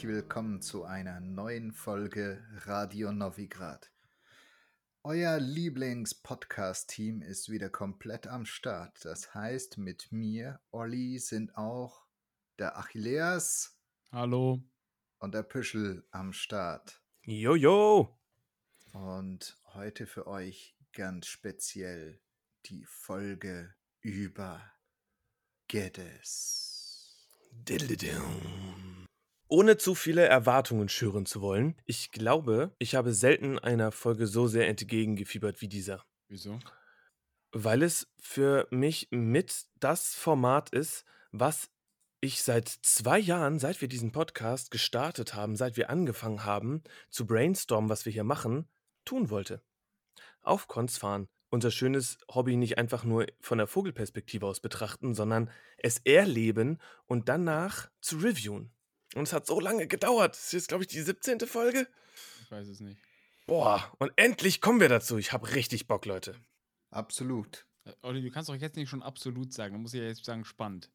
herzlich willkommen zu einer neuen Folge Radio Novigrad. Euer Lieblings-Podcast-Team ist wieder komplett am Start. Das heißt, mit mir, Olli, sind auch der Achilleas. Hallo. Und der Püschel am Start. Jojo. Und heute für euch ganz speziell die Folge über Geddes. Ohne zu viele Erwartungen schüren zu wollen, ich glaube, ich habe selten einer Folge so sehr entgegengefiebert wie dieser. Wieso? Weil es für mich mit das Format ist, was ich seit zwei Jahren, seit wir diesen Podcast gestartet haben, seit wir angefangen haben zu brainstormen, was wir hier machen, tun wollte. Auf Cons fahren, unser schönes Hobby nicht einfach nur von der Vogelperspektive aus betrachten, sondern es erleben und danach zu reviewen. Und es hat so lange gedauert. Das ist jetzt, glaube ich, die 17. Folge. Ich weiß es nicht. Boah, und endlich kommen wir dazu. Ich habe richtig Bock, Leute. Absolut. Äh, Olli, du kannst doch jetzt nicht schon absolut sagen. Du musst ja jetzt sagen, spannend.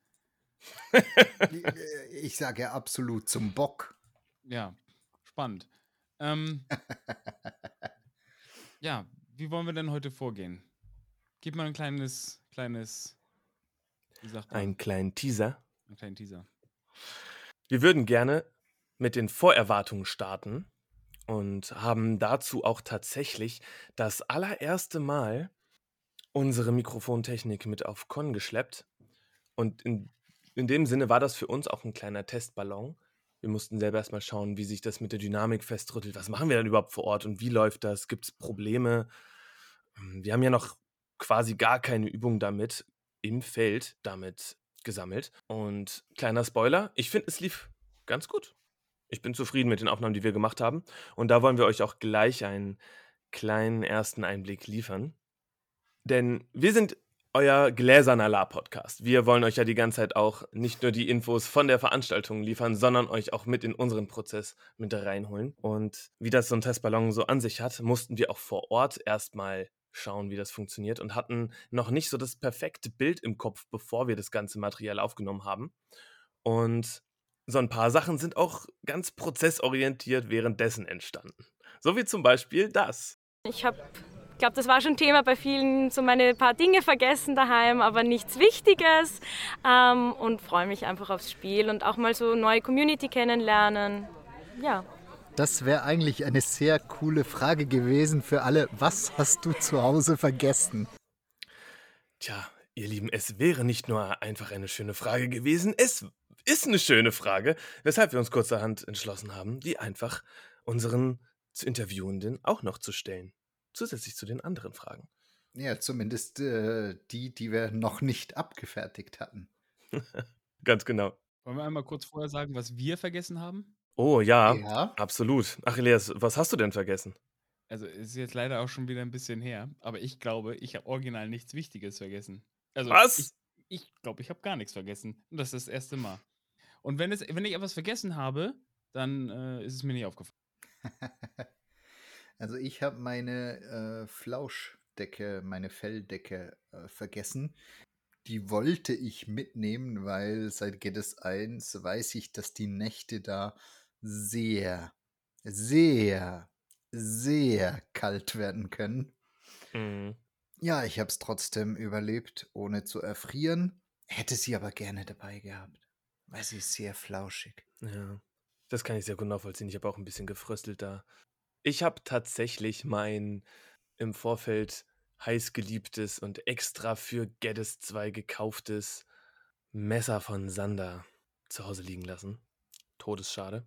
ich sage ja absolut zum Bock. Ja, spannend. Ähm, ja, wie wollen wir denn heute vorgehen? Gib mal ein kleines, kleines, wie sagt man? Einen kleinen Teaser. Einen kleinen Teaser. Wir würden gerne mit den Vorerwartungen starten und haben dazu auch tatsächlich das allererste Mal unsere Mikrofontechnik mit auf Con geschleppt. Und in, in dem Sinne war das für uns auch ein kleiner Testballon. Wir mussten selber erstmal schauen, wie sich das mit der Dynamik festrüttelt. Was machen wir denn überhaupt vor Ort und wie läuft das? Gibt es Probleme? Ähm, wir haben ja noch quasi gar keine Übung damit im Feld damit gesammelt. Und kleiner Spoiler, ich finde, es lief ganz gut. Ich bin zufrieden mit den Aufnahmen, die wir gemacht haben. Und da wollen wir euch auch gleich einen kleinen ersten Einblick liefern. Denn wir sind euer gläserner La-Podcast. Wir wollen euch ja die ganze Zeit auch nicht nur die Infos von der Veranstaltung liefern, sondern euch auch mit in unseren Prozess mit reinholen. Und wie das so ein Testballon so an sich hat, mussten wir auch vor Ort erstmal schauen, wie das funktioniert und hatten noch nicht so das perfekte Bild im Kopf, bevor wir das ganze Material aufgenommen haben. Und so ein paar Sachen sind auch ganz prozessorientiert währenddessen entstanden. So wie zum Beispiel das. Ich habe ich glaube, das war schon Thema bei vielen, so meine paar Dinge vergessen daheim, aber nichts Wichtiges. Ähm, und freue mich einfach aufs Spiel und auch mal so neue Community kennenlernen. Ja. Das wäre eigentlich eine sehr coole Frage gewesen für alle. Was hast du zu Hause vergessen? Tja, ihr Lieben, es wäre nicht nur einfach eine schöne Frage gewesen, es ist eine schöne Frage, weshalb wir uns kurzerhand entschlossen haben, die einfach unseren zu Interviewenden auch noch zu stellen zusätzlich zu den anderen Fragen. Ja, zumindest äh, die, die wir noch nicht abgefertigt hatten. Ganz genau. Wollen wir einmal kurz vorher sagen, was wir vergessen haben? Oh ja, ja. absolut. Achilles, was hast du denn vergessen? Also es ist jetzt leider auch schon wieder ein bisschen her, aber ich glaube, ich habe original nichts Wichtiges vergessen. Also, was? Ich, ich glaube, ich habe gar nichts vergessen. Und das ist das erste Mal. Und wenn, es, wenn ich etwas vergessen habe, dann äh, ist es mir nicht aufgefallen. Also ich habe meine äh, Flauschdecke, meine Felldecke äh, vergessen. Die wollte ich mitnehmen, weil seit GEDES 1 weiß ich, dass die Nächte da sehr, sehr, sehr kalt werden können. Mhm. Ja, ich habe es trotzdem überlebt, ohne zu erfrieren. Hätte sie aber gerne dabei gehabt, weil sie ist sehr flauschig. Ja, das kann ich sehr gut nachvollziehen. Ich habe auch ein bisschen gefröstelt da. Ich habe tatsächlich mein im Vorfeld heißgeliebtes und extra für Geddes 2 gekauftes Messer von Sander zu Hause liegen lassen. Todesschade.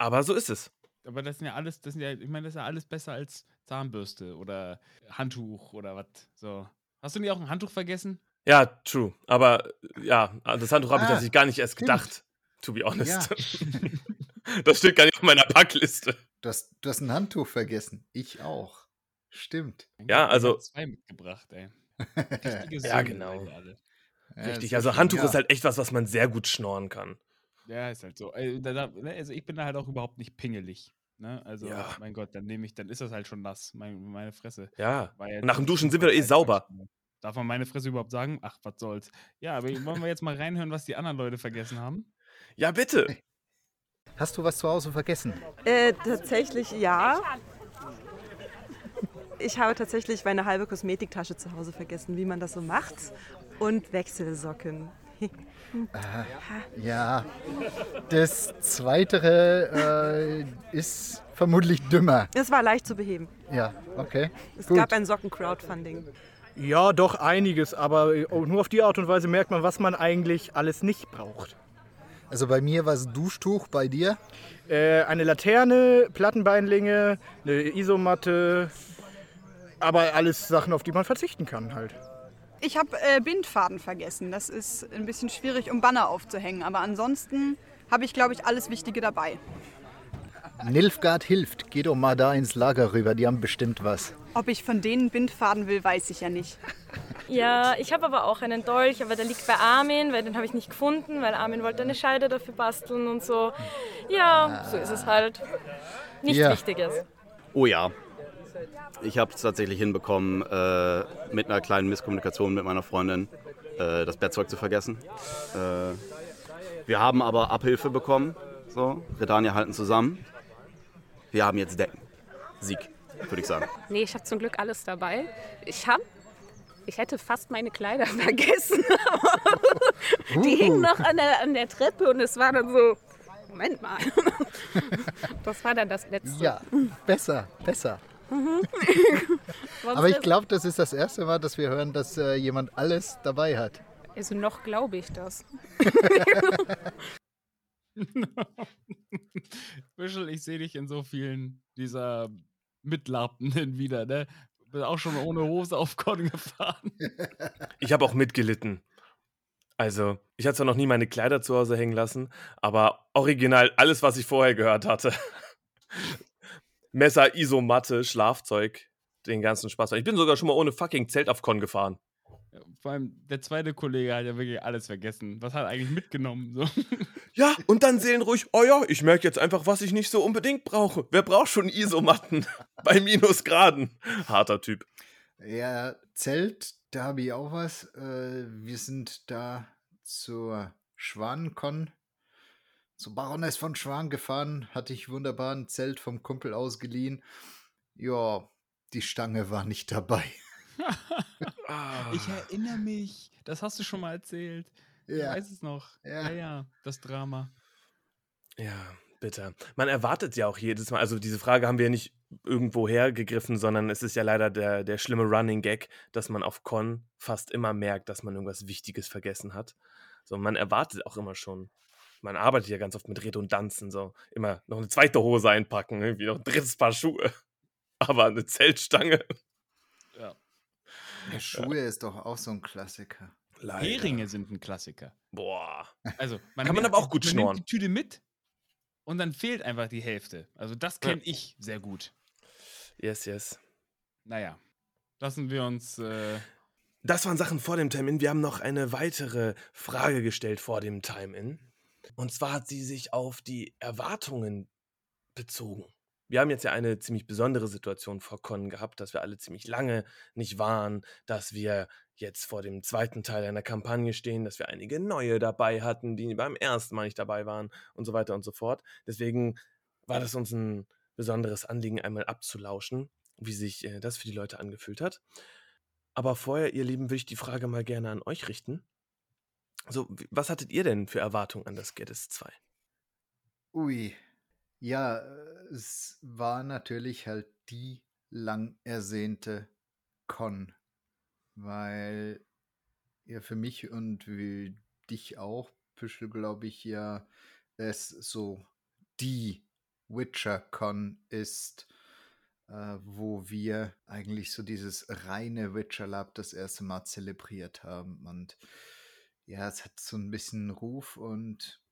Aber so ist es. Aber das sind ja alles, das sind ja, ich meine, das ist ja alles besser als Zahnbürste oder Handtuch oder was. So. Hast du nicht auch ein Handtuch vergessen? Ja, true. Aber ja, das Handtuch habe ich ah, tatsächlich gar nicht erst stimmt. gedacht, to be honest. Ja. das steht gar nicht auf meiner Packliste. Du hast, du hast ein Handtuch vergessen. Ich auch. Stimmt. Ja, also. Zwei mitgebracht, ey. ja, genau. Richtig, also Handtuch ja. ist halt echt was, was man sehr gut schnorren kann. Ja, ist halt so. Ne, also ich bin da halt auch überhaupt nicht pingelig. Ne? Also, ja. mein Gott, dann nehme ich, dann ist das halt schon nass, meine, meine Fresse. Ja. Nach dem Duschen sind wir eh sauber. Darf man meine Fresse überhaupt sagen? Ach, was soll's. Ja, aber wollen wir jetzt mal reinhören, was die anderen Leute vergessen haben? Ja, bitte. Hast du was zu Hause vergessen? Äh, tatsächlich ja. Ich habe tatsächlich meine halbe Kosmetiktasche zu Hause vergessen, wie man das so macht. Und Wechselsocken. Ja, das Zweite äh, ist vermutlich dümmer. Es war leicht zu beheben. Ja, okay. Es Gut. gab ein Socken-Crowdfunding. Ja, doch einiges, aber äh, nur auf die Art und Weise merkt man, was man eigentlich alles nicht braucht. Also bei mir war es Duschtuch, bei dir? Äh, eine Laterne, Plattenbeinlinge, eine Isomatte, aber alles Sachen, auf die man verzichten kann halt. Ich habe äh, Bindfaden vergessen. Das ist ein bisschen schwierig, um Banner aufzuhängen. Aber ansonsten habe ich, glaube ich, alles Wichtige dabei. Nilfgaard hilft. Geh doch mal da ins Lager rüber, die haben bestimmt was. Ob ich von denen Bindfaden will, weiß ich ja nicht. Ja, ich habe aber auch einen Dolch, aber der liegt bei Armin, weil den habe ich nicht gefunden, weil Armin wollte eine Scheide dafür basteln und so. Ja, so ist es halt. Nichts Ja. Wichtiges. Oh ja. Ich habe es tatsächlich hinbekommen, äh, mit einer kleinen Misskommunikation mit meiner Freundin äh, das Bettzeug zu vergessen. Äh, wir haben aber Abhilfe bekommen. So, Redania halten zusammen. Wir haben jetzt Decken. Sieg, würde ich sagen. Nee, ich habe zum Glück alles dabei. Ich habe, ich hätte fast meine Kleider vergessen. Die hingen noch an der, an der Treppe und es war dann so, Moment mal. Das war dann das Letzte. Ja, besser, besser. Sonst Aber ich glaube, das ist das erste Mal, dass wir hören, dass äh, jemand alles dabei hat. Also noch glaube ich das. Büschel, ich sehe dich in so vielen dieser Mitlappenden wieder, ne? Bin auch schon ohne Hose auf Con gefahren. Ich habe auch mitgelitten. Also, ich hatte zwar noch nie meine Kleider zu Hause hängen lassen, aber original alles, was ich vorher gehört hatte. Messer, Isomatte, Schlafzeug, den ganzen Spaß. Ich bin sogar schon mal ohne fucking Zelt auf Con gefahren. Vor allem der zweite Kollege hat ja wirklich alles vergessen. Was hat er eigentlich mitgenommen? So. Ja, und dann seelenruhig, oh ja, ich merke jetzt einfach, was ich nicht so unbedingt brauche. Wer braucht schon Isomatten bei Minusgraden? Harter Typ. Ja, Zelt, da habe ich auch was. Äh, wir sind da zur Schwanenkon, zur Baroness von Schwan gefahren. Hatte ich wunderbar ein Zelt vom Kumpel ausgeliehen. Ja, die Stange war nicht dabei. Ich erinnere mich. Das hast du schon mal erzählt. Ich Ja, weiß es noch. Ja. Ja, ja, das Drama. Ja, bitter. Man erwartet ja auch jedes Mal, also diese Frage haben wir ja nicht irgendwo hergegriffen, sondern es ist ja leider der, der schlimme Running Gag, dass man auf Con fast immer merkt, dass man irgendwas Wichtiges vergessen hat. So, man erwartet auch immer schon. Man arbeitet ja ganz oft mit Redundanzen, so immer noch eine zweite Hose einpacken, irgendwie noch ein drittes Paar Schuhe. Aber eine Zeltstange. Ja. Ja, Schuhe ist doch auch so ein Klassiker. Leider. Heringe sind ein Klassiker. Boah. Also, Kann man aber auch gut man schnorren. nimmt die Tüte mit und dann fehlt einfach die Hälfte. Also, das Ja. kenne ich sehr gut. Yes, yes. Naja, lassen wir uns. Äh, Das waren Sachen vor dem Time-In. Wir haben noch eine weitere Frage gestellt vor dem Time-In. Und zwar hat sie sich auf die Erwartungen bezogen. Wir haben jetzt ja eine ziemlich besondere Situation vor Con gehabt, dass wir alle ziemlich lange nicht waren, dass wir jetzt vor dem zweiten Teil einer Kampagne stehen, dass wir einige neue dabei hatten, die beim ersten Mal nicht dabei waren und so weiter und so fort. Deswegen war das uns ein besonderes Anliegen, einmal abzulauschen, wie sich äh, das für die Leute angefühlt hat. Aber vorher, ihr Lieben, würde ich die Frage mal gerne an euch richten. So, was hattet ihr denn für Erwartungen an das Geddes 2? Ui. Ja, äh, es war natürlich halt die lang ersehnte Con, weil ja für mich und wie dich auch, Püschel, glaube ich, ja es so die Witcher-Con ist, äh, wo wir eigentlich so dieses reine Witcher Lab das erste Mal zelebriert haben. Und ja, es hat so ein bisschen Ruf und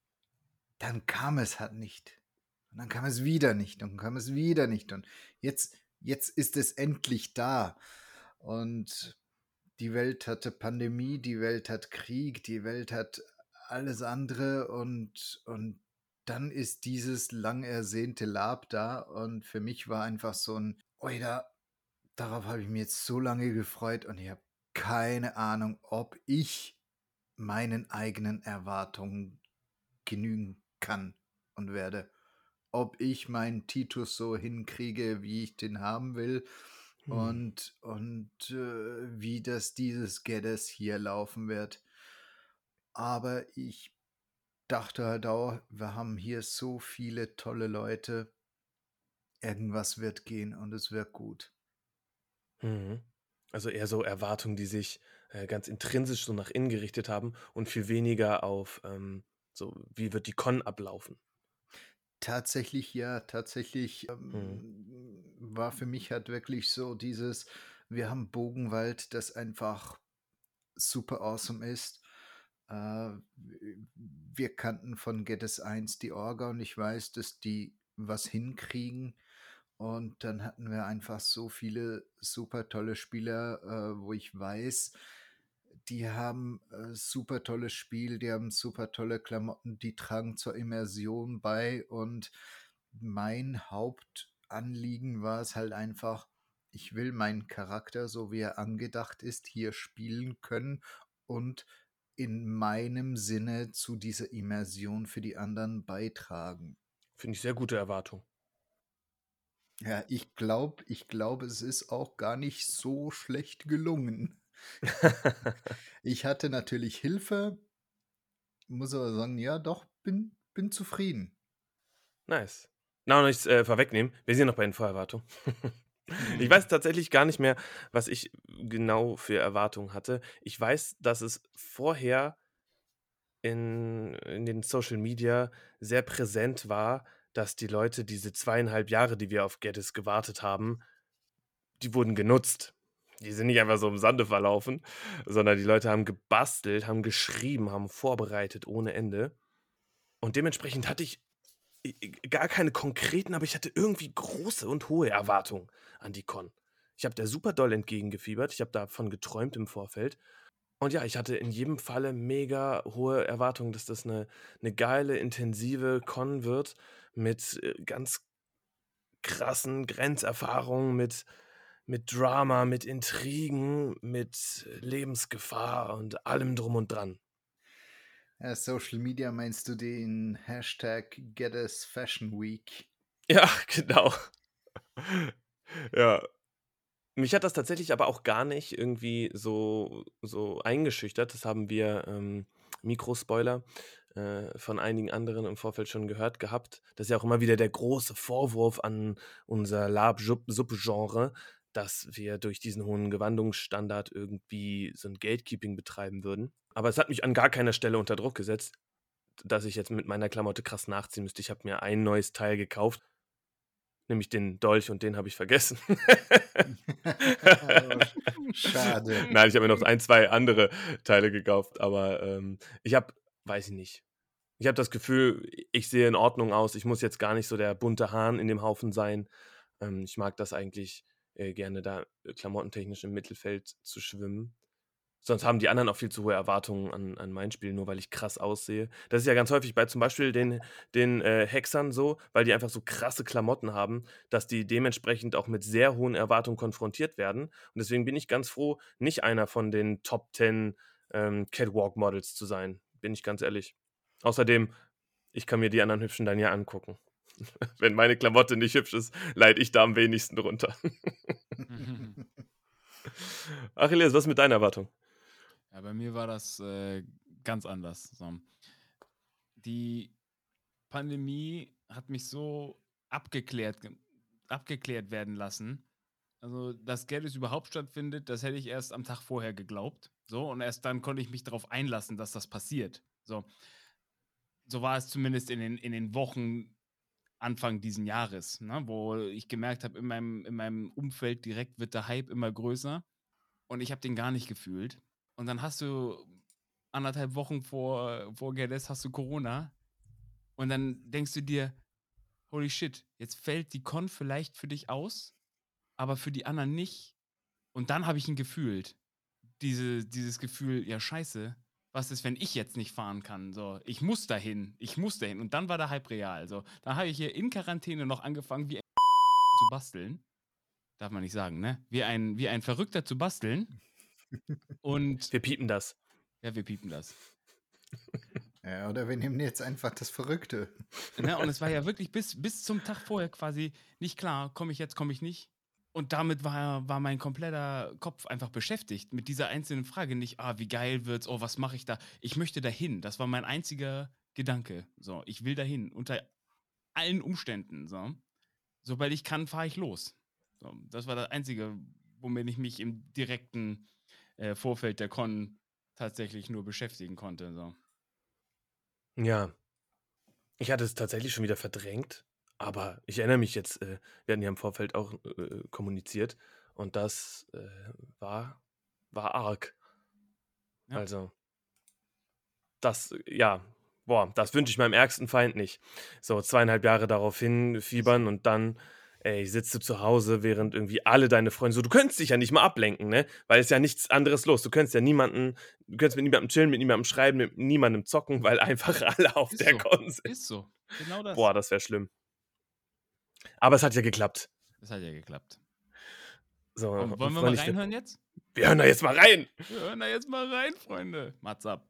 dann kam es halt nicht. Und dann kam es wieder nicht und kam es wieder nicht. Und jetzt, jetzt ist es endlich da. Und die Welt hatte Pandemie, die Welt hat Krieg, die Welt hat alles andere und, und dann ist dieses lang ersehnte Lab da und für mich war einfach so ein, oida, darauf habe ich mich jetzt so lange gefreut und ich habe keine Ahnung, ob ich meinen eigenen Erwartungen genügen kann und werde. Ob ich meinen Titus so hinkriege, wie ich den haben will Hm. und, und äh, wie das dieses Geddes hier laufen wird. Aber ich dachte halt auch, wir haben hier so viele tolle Leute. Irgendwas wird gehen und es wird gut. Mhm. Also eher so Erwartungen, die sich äh, ganz intrinsisch so nach innen gerichtet haben und viel weniger auf ähm, so, wie wird die Con ablaufen. Tatsächlich ja, tatsächlich Mhm. ähm, war für mich halt wirklich so dieses, wir haben Bogenwald, das einfach super awesome ist. Äh, wir kannten von Gettes 1 die Orga und ich weiß, dass die was hinkriegen. Und dann hatten wir einfach so viele super tolle Spieler, äh, wo ich weiß, die haben äh, super tolles Spiel, die haben super tolle Klamotten, die tragen zur Immersion bei. Und mein Hauptanliegen war es halt einfach, ich will meinen Charakter, so wie er angedacht ist, hier spielen können und in meinem Sinne zu dieser Immersion für die anderen beitragen. Finde ich sehr gute Erwartung. Ja, ich glaube, ich glaube, es ist auch gar nicht so schlecht gelungen. Ich hatte natürlich Hilfe, muss aber sagen, ja, doch, bin, bin zufrieden. Nice. Na, noch nichts äh, vorwegnehmen. Wir sind noch bei den Vorerwartungen. ich weiß tatsächlich gar nicht mehr, was ich genau für Erwartungen hatte. Ich weiß, dass es vorher in, in den Social Media sehr präsent war, dass die Leute diese zweieinhalb Jahre, die wir auf Geddes gewartet haben, die wurden genutzt. Die sind nicht einfach so im Sande verlaufen, sondern die Leute haben gebastelt, haben geschrieben, haben vorbereitet ohne Ende. Und dementsprechend hatte ich gar keine konkreten, aber ich hatte irgendwie große und hohe Erwartungen an die Con. Ich habe der super doll entgegengefiebert. Ich habe davon geträumt im Vorfeld. Und ja, ich hatte in jedem Falle mega hohe Erwartungen, dass das eine, eine geile, intensive Con wird mit äh, ganz krassen Grenzerfahrungen, mit, mit Drama, mit Intrigen, mit Lebensgefahr und allem drum und dran. Ja, Social Media meinst du den Hashtag Geddes Fashion Week? Ja, genau. Ja. Mich hat das tatsächlich aber auch gar nicht irgendwie so, so eingeschüchtert. Das haben wir, ähm, Mikrospoiler, äh, von einigen anderen im Vorfeld schon gehört gehabt. Das ist ja auch immer wieder der große Vorwurf an unser Lab-Subgenre, dass wir durch diesen hohen Gewandungsstandard irgendwie so ein Gatekeeping betreiben würden. Aber es hat mich an gar keiner Stelle unter Druck gesetzt, dass ich jetzt mit meiner Klamotte krass nachziehen müsste. Ich habe mir ein neues Teil gekauft, nämlich den Dolch und den habe ich vergessen. Schade. Nein, ich habe mir noch ein, zwei andere Teile gekauft, aber ähm, ich habe, weiß ich nicht. Ich habe das Gefühl, ich sehe in Ordnung aus. Ich muss jetzt gar nicht so der bunte Hahn in dem Haufen sein. Ähm, ich mag das eigentlich äh, gerne, da äh, klamottentechnisch im Mittelfeld zu schwimmen. Sonst haben die anderen auch viel zu hohe Erwartungen an, an mein Spiel, nur weil ich krass aussehe. Das ist ja ganz häufig bei zum Beispiel den, den äh, Hexern so, weil die einfach so krasse Klamotten haben, dass die dementsprechend auch mit sehr hohen Erwartungen konfrontiert werden. Und deswegen bin ich ganz froh, nicht einer von den Top 10 ähm, Catwalk-Models zu sein. Bin ich ganz ehrlich. Außerdem, ich kann mir die anderen Hübschen dann ja angucken. Wenn meine Klamotte nicht hübsch ist, leide ich da am wenigsten drunter. Achilles, was ist mit deiner Erwartung? Ja, bei mir war das äh, ganz anders. Die Pandemie hat mich so abgeklärt, ge- abgeklärt werden lassen. Also, dass Geddes überhaupt stattfindet, das hätte ich erst am Tag vorher geglaubt. So, und erst dann konnte ich mich darauf einlassen, dass das passiert. So, so war es zumindest in den, in den Wochen Anfang diesen Jahres, ne, wo ich gemerkt habe, in meinem, in meinem Umfeld direkt wird der Hype immer größer. Und ich habe den gar nicht gefühlt. Und dann hast du anderthalb Wochen vor, vor Gerdes hast du Corona. Und dann denkst du dir, holy shit, jetzt fällt die Con vielleicht für dich aus, aber für die anderen nicht. Und dann habe ich ihn gefühlt. Diese, dieses Gefühl, ja, scheiße, was ist, wenn ich jetzt nicht fahren kann? So, ich muss dahin, ich muss dahin. Und dann war der Hype real. So, dann habe ich hier in Quarantäne noch angefangen, wie ein zu basteln. Darf man nicht sagen, ne? Wie ein, wie ein Verrückter zu basteln. Und Wir piepen das. ja, wir piepen das. Ja, oder wir nehmen jetzt einfach das Verrückte. Ne? Und es war ja wirklich bis, bis zum Tag vorher quasi nicht klar, komme ich jetzt, komme ich nicht. Und damit war, war mein kompletter Kopf einfach beschäftigt mit dieser einzelnen Frage. Nicht, ah, wie geil wird's, oh, was mache ich da? Ich möchte dahin. Das war mein einziger Gedanke. So, ich will dahin. Unter allen Umständen. So. Sobald ich kann, fahre ich los. So, das war das Einzige, womit ich mich im direkten äh, Vorfeld der Con tatsächlich nur beschäftigen konnte. So. Ja. Ich hatte es tatsächlich schon wieder verdrängt, aber ich erinnere mich jetzt, äh, wir hatten ja im Vorfeld auch äh, kommuniziert und das äh, war, war arg. Ja. Also, das, ja, boah, das wünsche ich meinem ärgsten Feind nicht. So zweieinhalb Jahre darauf hin fiebern und dann, ey, sitzt du zu Hause, während irgendwie alle deine Freunde so, du könntest dich ja nicht mal ablenken, ne? Weil es ist ja nichts anderes los. Du könntest ja niemanden, du könntest mit niemandem chillen, mit niemandem schreiben, mit niemandem zocken, weil einfach alle auf Ist der so. Sind. Ist so. Genau das. Boah, das wäre schlimm. Aber es hat ja geklappt. Das hat ja geklappt. So, Und und wollen wir mal reinhören jetzt? Wir hören da jetzt mal rein. Wir hören da jetzt mal rein, Freunde. Mats ab.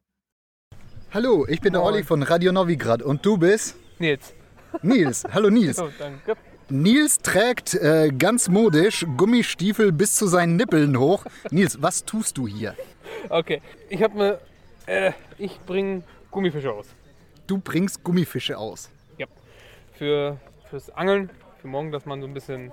Hallo, ich bin der Olli von Radio Novigrad und du bist? Nils. Nils. Hallo Nils. Oh, danke. Nils trägt äh, ganz modisch Gummistiefel bis zu seinen Nippeln hoch. Nils, was tust du hier? Okay, ich habe mir, äh, ich bringe Gummifische aus. Du bringst Gummifische aus. Ja. Für, fürs Angeln, für morgen, dass man so ein bisschen,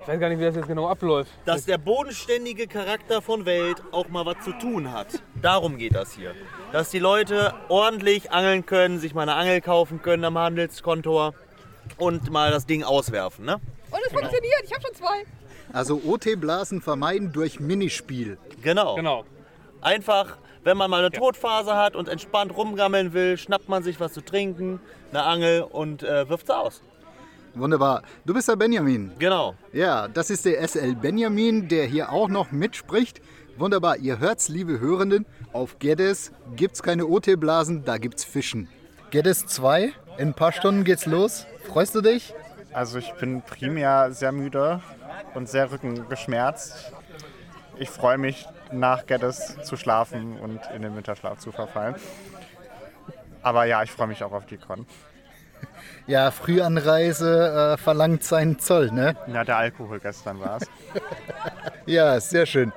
ich weiß gar nicht, wie das jetzt genau abläuft. Dass der bodenständige Charakter von Welt auch mal was zu tun hat. Darum geht das hier. Dass die Leute ordentlich angeln können, sich mal eine Angel kaufen können am Handelskontor und mal das Ding auswerfen. Ne? Und es funktioniert, ich habe schon zwei. Also OT-Blasen vermeiden durch Minispiel. Genau. Genau. Einfach, wenn man mal eine Todphase hat und entspannt rumgammeln will, schnappt man sich was zu trinken, eine Angel und äh, wirft sie aus. Wunderbar. Du bist der Benjamin. Genau. Ja, das ist der SL Benjamin, der hier auch noch mitspricht. Wunderbar, ihr hört's, liebe Hörenden. Auf Geddes gibt's keine OT-Blasen, da gibt's Fischen. Geddes 2, in ein paar Stunden geht's los. Freust du dich? Also ich bin primär sehr müde und sehr rückengeschmerzt. Ich freue mich, nach Geddes zu schlafen und in den Winterschlaf zu verfallen. Aber ja, ich freue mich auch auf die Con. Ja, Frühanreise äh, verlangt seinen Zoll, ne? Ja, der Alkohol gestern war es. Ja, sehr schön.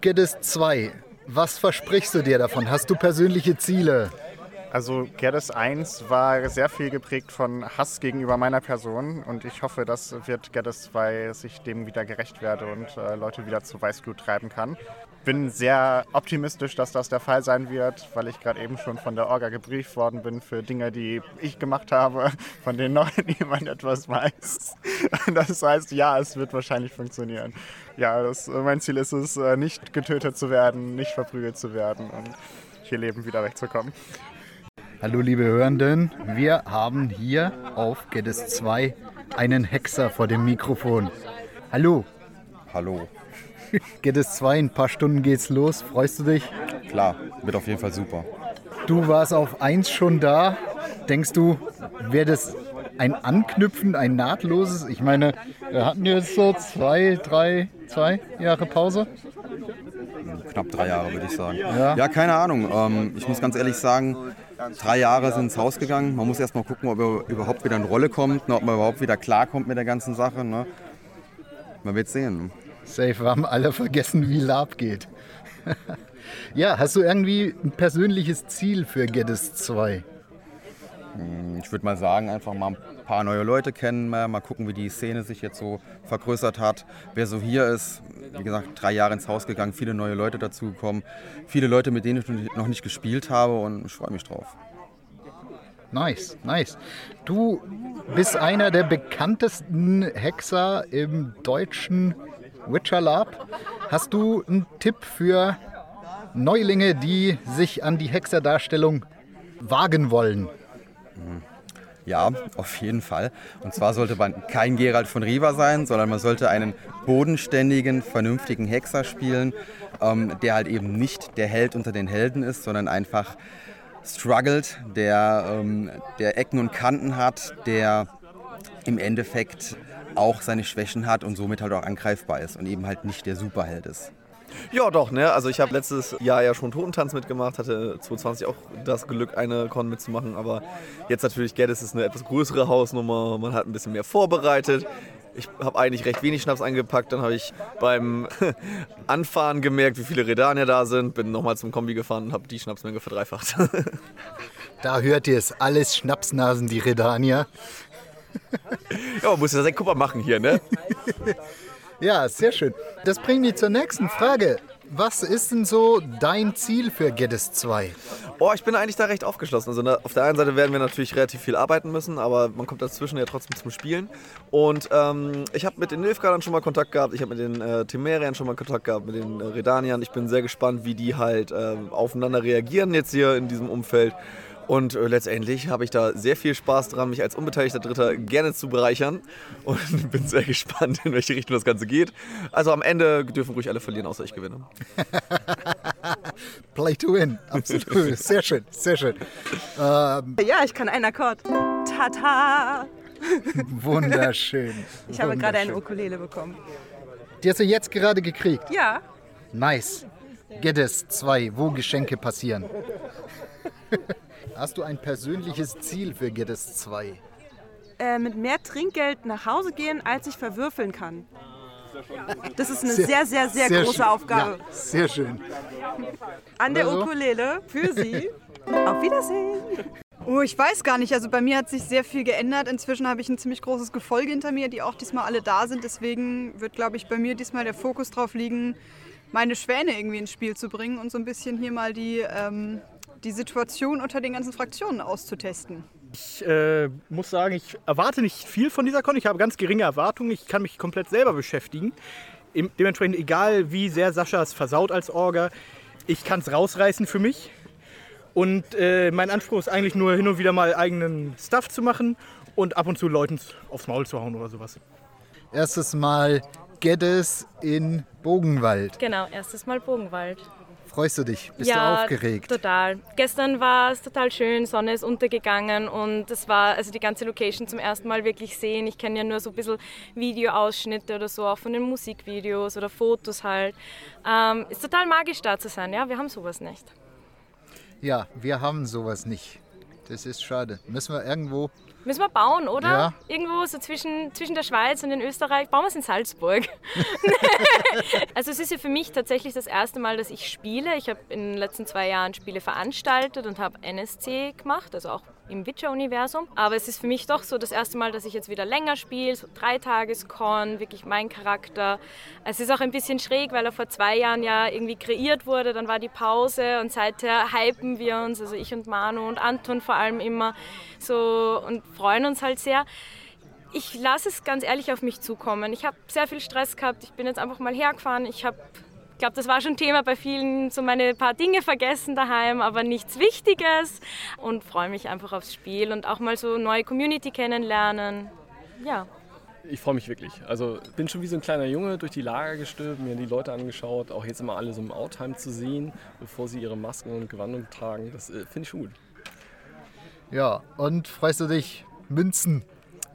Geddes 2, was versprichst du dir davon? Hast du persönliche Ziele? Also Geddes 1 war sehr viel geprägt von Hass gegenüber meiner Person und ich hoffe, dass wird Geddes 2 sich dem wieder gerecht werde und äh, Leute wieder zu Weißglut treiben kann. Bin sehr optimistisch, dass das der Fall sein wird, weil ich gerade eben schon von der Orga gebrieft worden bin für Dinge, die ich gemacht habe, von denen noch niemand etwas weiß. Das heißt, ja, es wird wahrscheinlich funktionieren. Ja, das, mein Ziel ist es, äh, nicht getötet zu werden, nicht verprügelt zu werden und hier leben wieder wegzukommen. Hallo liebe Hörenden, wir haben hier auf Geddes 2 einen Hexer vor dem Mikrofon. Hallo. Hallo. Geddes 2, in ein paar Stunden geht's los. Freust du dich? Klar, wird auf jeden Fall super. Du warst auf 1 schon da. Denkst du, wäre das ein Anknüpfen, ein nahtloses? Ich meine, wir hatten jetzt so zwei, drei, zwei Jahre Pause. Knapp drei Jahre, würde ich sagen. Ja. Ja, keine Ahnung. Ähm, ich muss ganz ehrlich sagen, drei Jahre sind ins Haus gegangen. Man muss erst mal gucken, ob er überhaupt wieder in Rolle kommt, ne, ob man überhaupt wieder klarkommt mit der ganzen Sache. Ne? Man wird sehen. Safe, wir haben alle vergessen, wie Lab geht. ja, hast du irgendwie ein persönliches Ziel für Geddes 2? Hm, Ich würde mal sagen, einfach mal ein paar neue Leute kennen, mal gucken, wie die Szene sich jetzt so vergrößert hat, wer so hier ist. Wie gesagt, drei Jahre ins Haus gegangen, viele neue Leute dazugekommen, viele Leute, mit denen ich noch nicht gespielt habe und ich freue mich drauf. Nice, nice. Du bist einer der bekanntesten Hexer im deutschen Witcher Lab. Hast du einen Tipp für Neulinge, die sich an die Hexerdarstellung wagen wollen? Ja, auf jeden Fall. Und zwar sollte man kein Gerald von Riva sein, sondern man sollte einen bodenständigen, vernünftigen Hexer spielen, ähm, der halt eben nicht der Held unter den Helden ist, sondern einfach struggelt, der, ähm, der Ecken und Kanten hat, der im Endeffekt auch seine Schwächen hat und somit halt auch angreifbar ist und eben halt nicht der Superheld ist. Ja, doch, ne? Also ich habe letztes Jahr ja schon Totentanz mitgemacht, hatte 2020 auch das Glück, eine Con mitzumachen, aber jetzt natürlich Geddes ist eine etwas größere Hausnummer, man hat ein bisschen mehr vorbereitet. Ich habe eigentlich recht wenig Schnaps eingepackt, dann habe ich beim Anfahren gemerkt, wie viele Redanier da sind, bin nochmal zum Kombi gefahren und habe die Schnapsmenge verdreifacht. Da hört ihr es, alles Schnapsnasen, die Redanier. ja, man muss ja sein Kupfer machen hier, ne? Ja, sehr schön. Das bringt mich zur nächsten Frage. Was ist denn so dein Ziel für Geddes 2? Oh, ich bin eigentlich da recht aufgeschlossen. Also na, auf der einen Seite werden wir natürlich relativ viel arbeiten müssen, aber man kommt dazwischen ja trotzdem zum Spielen. Und ähm, ich habe mit den Nilfgaardern schon mal Kontakt gehabt, ich habe mit den äh, Temerian schon mal Kontakt gehabt, mit den äh, Redaniern. Ich bin sehr gespannt, wie die halt äh, aufeinander reagieren jetzt hier in diesem Umfeld. Und äh, letztendlich habe ich da sehr viel Spaß dran, mich als unbeteiligter Dritter gerne zu bereichern. Und bin sehr gespannt, in welche Richtung das Ganze geht. Also am Ende dürfen ruhig alle verlieren, außer ich gewinne. Play to win, absolut. Sehr schön, sehr schön. Ähm, Ja, ich kann einen Akkord. Tata! wunderschön. Ich habe gerade eine. Ukulele bekommen. Die hast du jetzt gerade gekriegt. Ja, Nice. Geddes 2, wo Geschenke passieren. Hast du ein persönliches Ziel für Geddes 2? äh, mit mehr Trinkgeld nach Hause gehen, als ich verwürfeln kann. Das ist eine sehr, sehr, sehr, große schön. Aufgabe. Ja, sehr schön. An der Also? Ukulele für Sie. Auf Wiedersehen. Oh, ich weiß gar nicht. Also bei mir hat sich sehr viel geändert. Inzwischen habe ich ein ziemlich großes Gefolge hinter mir, die auch diesmal alle da sind. Deswegen wird, glaube ich, bei mir diesmal der Fokus drauf liegen, meine Schwäne irgendwie ins Spiel zu bringen und so ein bisschen hier mal die, ähm, die Situation unter den ganzen Fraktionen auszutesten. Ich äh, muss sagen, ich erwarte nicht viel von dieser Con. Ich habe ganz geringe Erwartungen. Ich kann mich komplett selber beschäftigen. Dementsprechend, egal wie sehr Sascha es versaut als Orga, ich kann es rausreißen für mich. Und äh, mein Anspruch ist eigentlich nur hin und wieder mal eigenen Stuff zu machen und ab und zu Leuten aufs Maul zu hauen oder sowas. Erstes Mal Geddes in Bogenwald. Genau, erstes Mal Bogenwald. Freust du dich? Bist ja, du aufgeregt? total. Gestern war es total schön, Sonne ist untergegangen und es war also die ganze Location zum ersten Mal wirklich sehen. Ich kenne ja nur so ein bisschen Videoausschnitte oder so, auch von den Musikvideos oder Fotos halt. Ähm, ist total magisch da zu sein, ja, wir haben sowas nicht. Ja, wir haben sowas nicht. Das ist schade. Müssen wir irgendwo. Müssen wir bauen, oder? Ja. Irgendwo so zwischen, zwischen der Schweiz und in Österreich. Bauen wir es in Salzburg. also es ist ja für mich tatsächlich das erste Mal, dass ich spiele. Ich habe in den letzten zwei Jahren Spiele veranstaltet und habe NSC gemacht, also auch im Witcher-Universum. Aber es ist für mich doch so das erste Mal, dass ich jetzt wieder länger spiele, so Dreitages-Con, wirklich mein Charakter. Es ist auch ein bisschen schräg, weil er vor zwei Jahren ja irgendwie kreiert wurde, dann war die Pause und seither hypen wir uns, also ich und Manu und Anton vor allem immer so und freuen uns halt sehr. Ich lasse es ganz ehrlich auf mich zukommen. Ich habe sehr viel Stress gehabt. Ich bin jetzt einfach mal hergefahren. Ich habe, ich glaube, das war schon Thema bei vielen, so meine paar Dinge vergessen daheim, aber nichts Wichtiges. Und freue mich einfach aufs Spiel und auch mal so neue Community kennenlernen. Ja. Ich freue mich wirklich. Also bin schon wie so ein kleiner Junge durch die Lager gestülpt, mir die Leute angeschaut, auch jetzt immer alle so im Outtime zu sehen, bevor sie ihre Masken und Gewandung tragen. Das äh, finde ich schon gut. Ja, und freust du dich, Münzen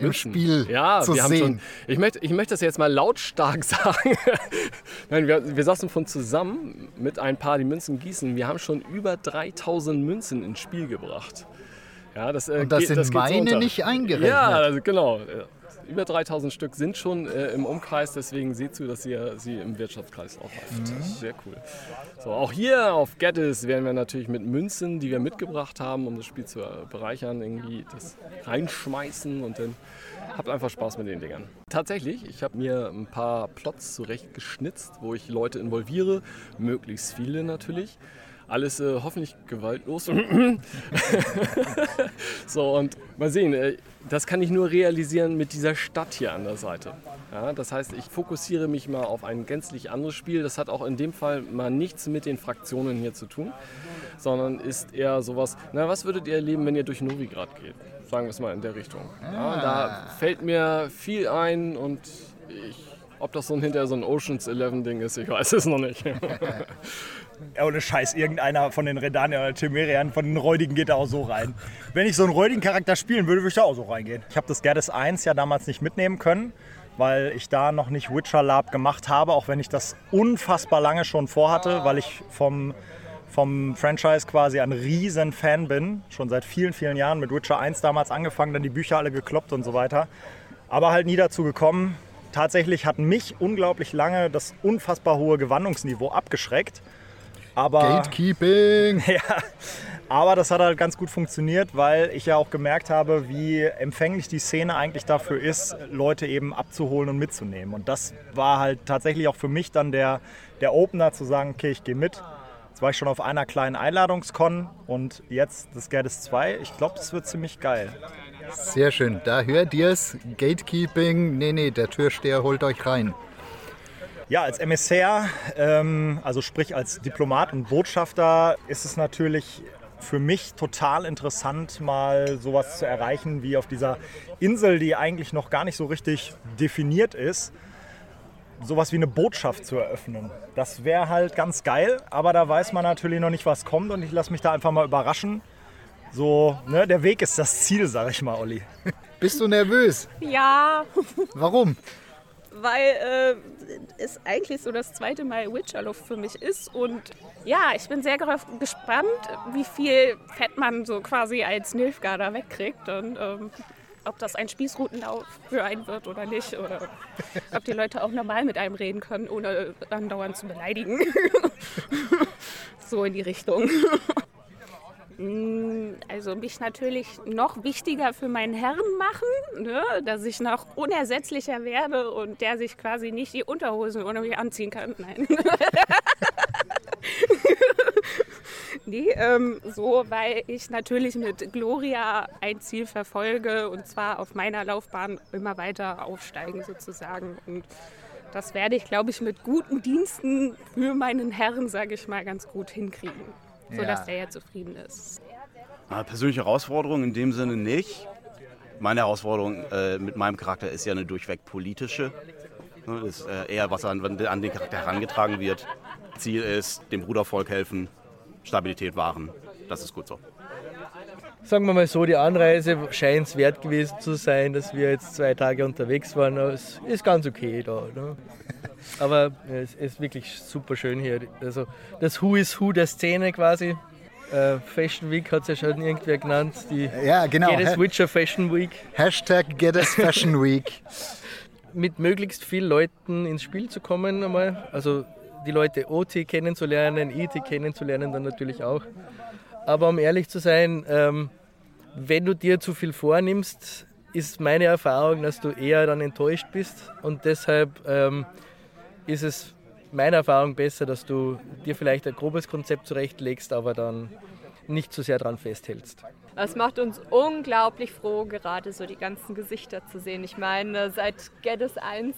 im Münzen. Spiel ja, zu wir haben sehen? Schon, ich, möchte, ich möchte das jetzt mal lautstark sagen. Nein, wir, wir saßen von zusammen mit ein paar, die Münzen gießen. Wir haben schon über 3000 Münzen ins Spiel gebracht. Ja, das, äh, Und das geht, sind das so meine nicht eingerechnet. Ja, also genau. Über 3000 Stück sind schon äh, im Umkreis, deswegen seht zu, dass ihr sie im Wirtschaftskreis aufhaltet. Mhm. Sehr cool. So, auch hier auf Gettys werden wir natürlich mit Münzen, die wir mitgebracht haben, um das Spiel zu äh, bereichern, irgendwie das reinschmeißen und dann habt einfach Spaß mit den Dingern. Tatsächlich, ich habe mir ein paar Plots zurechtgeschnitzt, wo ich Leute involviere, möglichst viele natürlich. Alles äh, hoffentlich gewaltlos. so, und mal sehen, äh, das kann ich nur realisieren mit dieser Stadt hier an der Seite. Ja, das heißt, ich fokussiere mich mal auf ein gänzlich anderes Spiel. Das hat auch in dem Fall mal nichts mit den Fraktionen hier zu tun, sondern ist eher sowas, na, was würdet ihr erleben, wenn ihr durch Novigrad geht? Sagen wir es mal in der Richtung. Ja, da fällt mir viel ein und ich, ob das so ein, hinterher so ein Oceans 11 Ding ist, ich weiß es noch nicht. Ohne Scheiß, irgendeiner von den Redaniern oder Temerian, von den Räudigen geht da auch so rein. Wenn ich so einen räudigen Charakter spielen würde, würde ich da auch so reingehen. Ich habe das Gerdes 1 ja damals nicht mitnehmen können. weil ich da noch nicht Witcher Lab gemacht habe, auch wenn ich das unfassbar lange schon vorhatte, weil ich vom, vom Franchise quasi ein riesen Fan bin. Schon seit vielen, vielen Jahren mit Witcher 1 damals angefangen, dann die Bücher alle gekloppt und so weiter. Aber halt nie dazu gekommen. Tatsächlich hat mich unglaublich lange das unfassbar hohe Gewandungsniveau abgeschreckt. Aber Gatekeeping! Ja, aber das hat halt ganz gut funktioniert, weil ich ja auch gemerkt habe, wie empfänglich die Szene eigentlich dafür ist, Leute eben abzuholen und mitzunehmen. Und das war halt tatsächlich auch für mich dann der, der Opener zu sagen, okay, ich gehe mit. Jetzt war ich schon auf einer kleinen Einladungskon und jetzt das Gerdes 2. Ich glaube, das wird ziemlich geil. Sehr schön. Da hört ihr es. Gatekeeping. Nee, nee, der Türsteher holt euch rein. Ja, als Emissär, ähm, also sprich als Diplomat und Botschafter, ist es natürlich für mich total interessant, mal sowas zu erreichen wie auf dieser Insel, die eigentlich noch gar nicht so richtig definiert ist, sowas wie eine Botschaft zu eröffnen. Das wäre halt ganz geil, aber da weiß man natürlich noch nicht, was kommt und ich lasse mich da einfach mal überraschen. So, ne, der Weg ist das Ziel, sag ich mal, Olli. Bist du nervös? Ja, Warum? Weil äh, es eigentlich so das zweite Mal Witcherluft für mich ist. Und ja, ich bin sehr gespannt, wie viel Fett man so quasi als Nilfgaarder wegkriegt und ähm, ob das ein Spießrutenlauf für einen wird oder nicht. Oder ob die Leute auch normal mit einem reden können, ohne dann dauernd zu beleidigen. so in die Richtung. Mm, Also mich natürlich noch wichtiger für meinen Herrn machen, ne? dass ich noch unersetzlicher werde und der sich quasi nicht die Unterhosen ohne mich anziehen kann. Nein. nee, ähm, so, weil ich natürlich mit Gloria ein Ziel verfolge und zwar auf meiner Laufbahn immer weiter aufsteigen sozusagen. Und das werde ich, glaube ich, mit guten Diensten für meinen Herrn, sage ich mal, ganz gut hinkriegen, sodass Ja. der ja zufrieden ist. Ah, Persönliche Herausforderung in dem Sinne nicht. Meine Herausforderung äh, mit meinem Charakter ist ja eine durchweg politische. Ne, ist äh, eher, was an, an den Charakter herangetragen wird. Ziel ist, dem Brudervolk helfen, Stabilität wahren. Das ist gut so. Sagen wir mal so, die Anreise scheint es wert gewesen zu sein, dass wir jetzt zwei Tage unterwegs waren. Es ist ganz okay da. Ne? Aber es ist wirklich super schön hier. Also das Who is Who der Szene quasi. Äh, Fashion Week hat es ja schon irgendwer genannt. Die Ja, genau. Ha- Witcher Fashion Week. Hashtag Get Us Fashion Week. Mit möglichst vielen Leuten ins Spiel zu kommen einmal. Also die Leute OT kennenzulernen, IT kennenzulernen dann natürlich auch. Aber um ehrlich zu sein, ähm, wenn du dir zu viel vornimmst, ist meine Erfahrung, dass du eher dann enttäuscht bist. Und deshalb ähm, ist es meiner Erfahrung besser, dass du dir vielleicht ein grobes Konzept zurechtlegst, aber dann nicht zu sehr dran festhältst. Es macht uns unglaublich froh, gerade so die ganzen Gesichter zu sehen. Ich meine, seit Geddes 1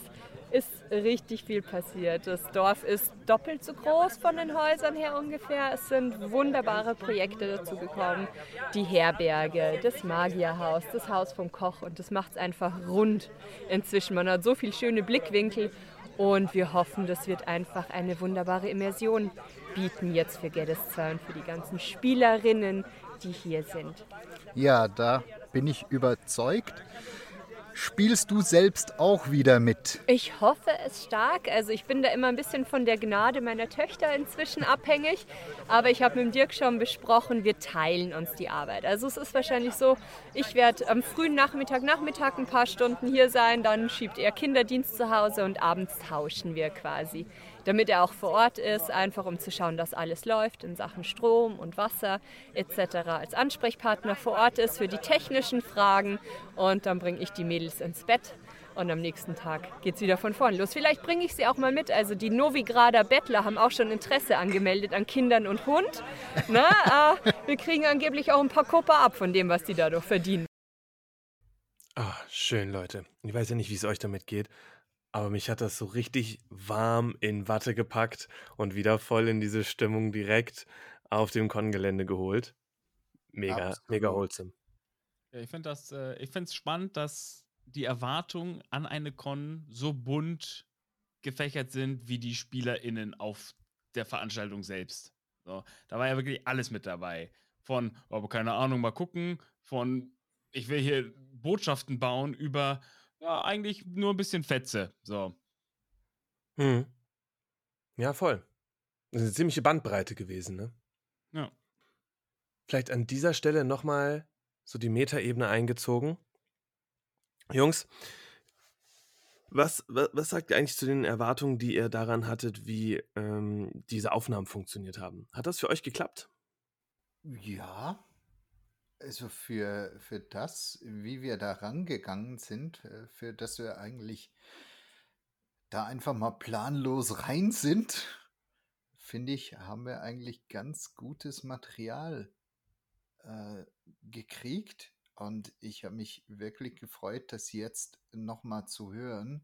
ist richtig viel passiert. Das Dorf ist doppelt so groß von den Häusern her ungefähr. Es sind wunderbare Projekte dazu gekommen. Die Herberge, das Magierhaus, das Haus vom Koch und das macht es einfach rund inzwischen. Man hat so viele schöne Blickwinkel und wir hoffen, das wird einfach eine wunderbare Immersion bieten jetzt für Geddes 2 und für die ganzen Spielerinnen, die hier sind. Ja, da bin ich überzeugt. Spielst du selbst auch wieder mit? Ich hoffe es stark. Also ich bin da immer ein bisschen von der Gnade meiner Töchter inzwischen abhängig. Aber ich habe mit dem Dirk schon besprochen, wir teilen uns die Arbeit. Also es ist wahrscheinlich so, ich werde am frühen Nachmittag, Nachmittag ein paar Stunden hier sein, dann schiebt er Kinderdienst zu Hause und abends tauschen wir quasi. Damit er auch vor Ort ist, einfach um zu schauen, dass alles läuft in Sachen Strom und Wasser etc. Als Ansprechpartner vor Ort ist für die technischen Fragen und dann bringe ich die Mädels ins Bett und am nächsten Tag geht es wieder von vorn los. Vielleicht bringe ich sie auch mal mit. Also die Novigrader Bettler haben auch schon Interesse angemeldet an Kindern und Hund. Na, äh, wir kriegen angeblich auch ein paar Kopper ab von dem, was die dadurch verdienen. Ah, schön, Leute. Ich weiß ja nicht, wie es euch damit geht, aber mich hat das so richtig warm in Watte gepackt und wieder voll in diese Stimmung direkt auf dem Con-Gelände geholt. Mega, Absolut. mega wholesome. Ja, ich finde das, äh, ich finde es spannend, dass die Erwartungen an eine Con so bunt gefächert sind wie die SpielerInnen auf der Veranstaltung selbst. So, da war ja wirklich alles mit dabei. Von, aber keine Ahnung, mal gucken, von ich will hier Botschaften bauen über, Ja, eigentlich nur ein bisschen Fetze. So. Mhm. Ja, voll. Das ist eine ziemliche Bandbreite gewesen, ne? Ja. Vielleicht an dieser Stelle nochmal so die Metaebene eingezogen. Jungs, was, was, was sagt ihr eigentlich zu den Erwartungen, die ihr daran hattet, wie ähm, diese Aufnahmen funktioniert haben? Hat das für euch geklappt? Ja, also für, für das, wie wir da rangegangen sind, äh, für das wir eigentlich da einfach mal planlos rein sind, finde ich, haben wir eigentlich ganz gutes Material äh, gekriegt. Und ich habe mich wirklich gefreut, das jetzt nochmal zu hören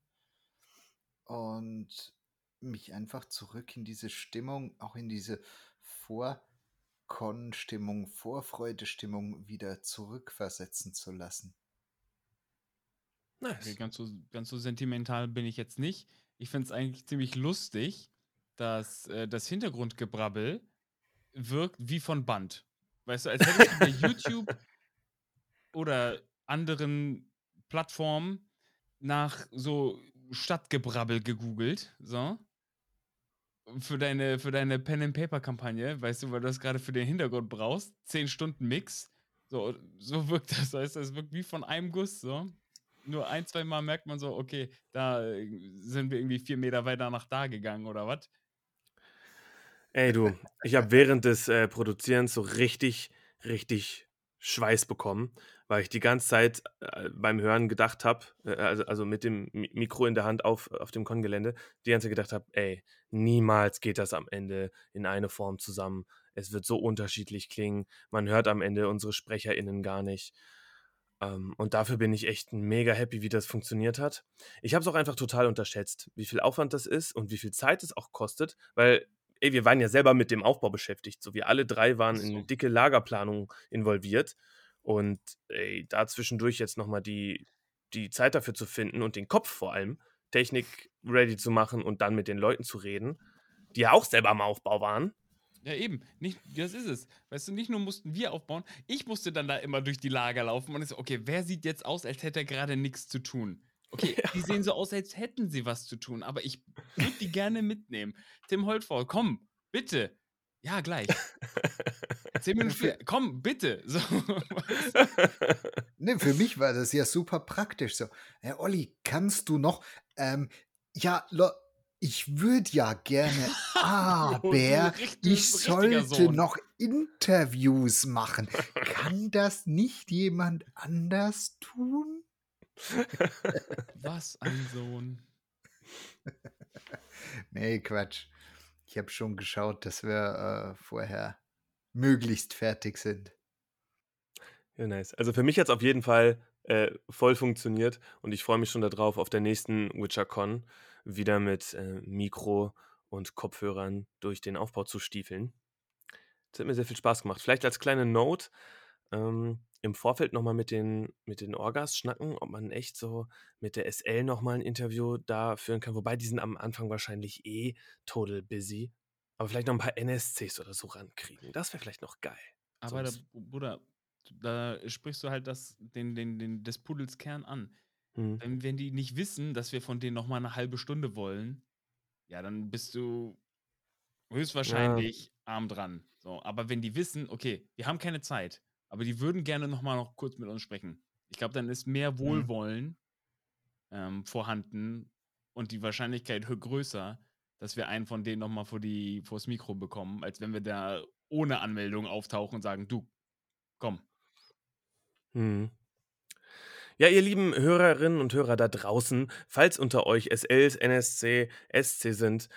und mich einfach zurück in diese Stimmung, auch in diese Vorkon-Stimmung, Vorfreude-Stimmung wieder zurückversetzen zu lassen. Okay, ganz so, ganz so sentimental bin ich jetzt nicht. Ich finde es eigentlich ziemlich lustig, dass äh, das Hintergrundgebrabbel wirkt wie von Band. Weißt du, als hätte ich bei YouTube oder anderen Plattformen nach so Stadtgebrabbel gegoogelt, so. Für deine, für deine Pen-and-Paper-Kampagne, weißt du, weil du das gerade für den Hintergrund brauchst. 10 Stunden Mix. So, so wirkt das. Heißt, das wirkt wie von einem Guss, so. Nur ein, zwei Mal merkt man so, okay, da äh, sind wir irgendwie vier Meter weiter nach da gegangen oder was. Ey, du, ich habe während des äh, Produzierens so richtig, richtig Schweiß bekommen, weil ich die ganze Zeit äh, beim Hören gedacht habe, äh, also, also mit dem Mi Mikro in der Hand auf, auf dem Kongelände, die ganze Zeit gedacht habe, ey, niemals geht das am Ende in eine Form zusammen. Es wird so unterschiedlich klingen. Man hört am Ende unsere SprecherInnen gar nicht. Ähm, und dafür bin ich echt mega happy, wie das funktioniert hat. Ich habe es auch einfach total unterschätzt, wie viel Aufwand das ist und wie viel Zeit es auch kostet, weil ey, wir waren ja selber mit dem Aufbau beschäftigt. So, wir alle drei waren so. in eine dicke Lagerplanung involviert. Und ey, da zwischendurch jetzt nochmal die, die Zeit dafür zu finden und den Kopf vor allem, Technik ready zu machen und dann mit den Leuten zu reden, die ja auch selber am Aufbau waren. Ja, eben. Nicht, das ist es. Weißt du, nicht nur mussten wir aufbauen, ich musste dann da immer durch die Lager laufen und ich so, okay, wer sieht jetzt aus, als hätte er gerade nichts zu tun? Okay, ja. die sehen so aus, als hätten sie was zu tun, aber ich würde die gerne mitnehmen. Tim Holtfall, komm, bitte. Ja, gleich. Zehn Minuten später, komm, bitte. So. ne, für mich war das ja super praktisch. So, Herr Olli, kannst du noch? Ähm, ja, ich würde ja gerne, aber ich sollte noch Interviews machen. Kann das nicht jemand anders tun? Was ein Sohn. nee, Quatsch. Ich habe schon geschaut, dass wir äh, vorher möglichst fertig sind. Ja, nice. Also für mich hat es auf jeden Fall äh, voll funktioniert und ich freue mich schon darauf, auf der nächsten WitcherCon wieder mit äh, Mikro und Kopfhörern durch den Aufbau zu stiefeln. Das hat mir sehr viel Spaß gemacht. Vielleicht als kleine Note, ähm, im Vorfeld nochmal mit den, mit den Orgas schnacken, ob man echt so mit der SL nochmal ein Interview da führen kann. Wobei die sind am Anfang wahrscheinlich eh total busy. Aber vielleicht noch ein paar NSCs oder so rankriegen. Das wäre vielleicht noch geil. Aber da, Bruder, da sprichst du halt das, den, den, den, des Pudels Kern an. Mhm. Wenn, wenn die nicht wissen, dass wir von denen nochmal eine halbe Stunde wollen, ja, dann bist du höchstwahrscheinlich ja. arm dran. So, aber wenn die wissen, okay, wir haben keine Zeit, aber die würden gerne noch mal noch kurz mit uns sprechen. Ich glaube, dann ist mehr mhm. Wohlwollen mhm. ähm, vorhanden und die Wahrscheinlichkeit größer, dass wir einen von denen noch mal vor die vors Mikro bekommen, als wenn wir da ohne Anmeldung auftauchen und sagen, du, komm. Mhm. Ja, ihr lieben Hörerinnen und Hörer da draußen, falls unter euch SLs, NSC, SC sind,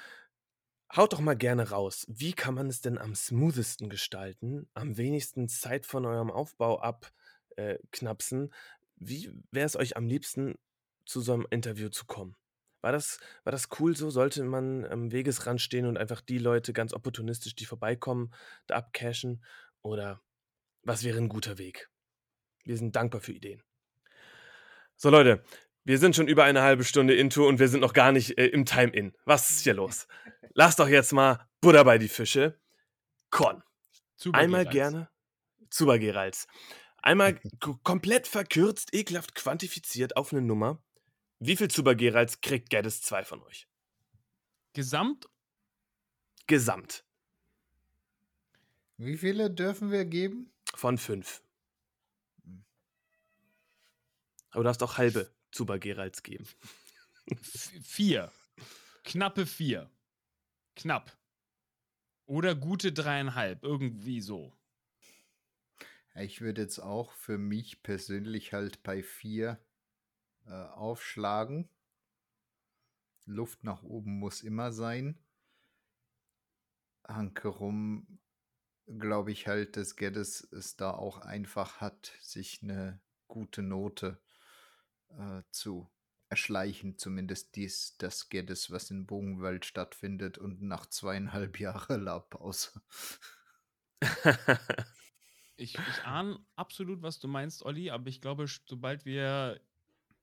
Haut doch mal gerne raus. Wie kann man es denn am smoothesten gestalten, am wenigsten Zeit von eurem Aufbau abknapsen? Äh, Wie wäre es euch am liebsten, zu so einem Interview zu kommen? War das, war das cool so? Sollte man am Wegesrand stehen und einfach die Leute ganz opportunistisch, die vorbeikommen, da abcashen? Oder was wäre ein guter Weg? Wir sind dankbar für Ideen. So Leute, wir sind schon über eine halbe Stunde into und wir sind noch gar nicht äh, im Time-In. Was ist hier los? Lass doch jetzt mal Butter bei die Fische. Con. Zuber Einmal Gerals. gerne. Zuber Gerals. Einmal komplett verkürzt, ekelhaft quantifiziert auf eine Nummer. Wie viel Zuber Geralds kriegt Geddes 2 von euch? Gesamt? Gesamt. Wie viele dürfen wir geben? Von 5. Aber du darfst auch halbe Zuber Geralds geben. F- Vier. Knappe vier. Knapp. Oder gute dreieinhalb. Irgendwie so. Ich würde jetzt auch für mich persönlich halt bei vier äh, aufschlagen. Luft nach oben muss immer sein. Hankerum glaube ich halt, dass Geddes es da auch einfach hat, sich eine gute Note äh, zu erschleichen, zumindest dies, das Geddes, was in Bogenwald stattfindet und nach zweieinhalb Jahren Labpause. Ich, ich ahne absolut, was du meinst, Olli, aber ich glaube, sobald wir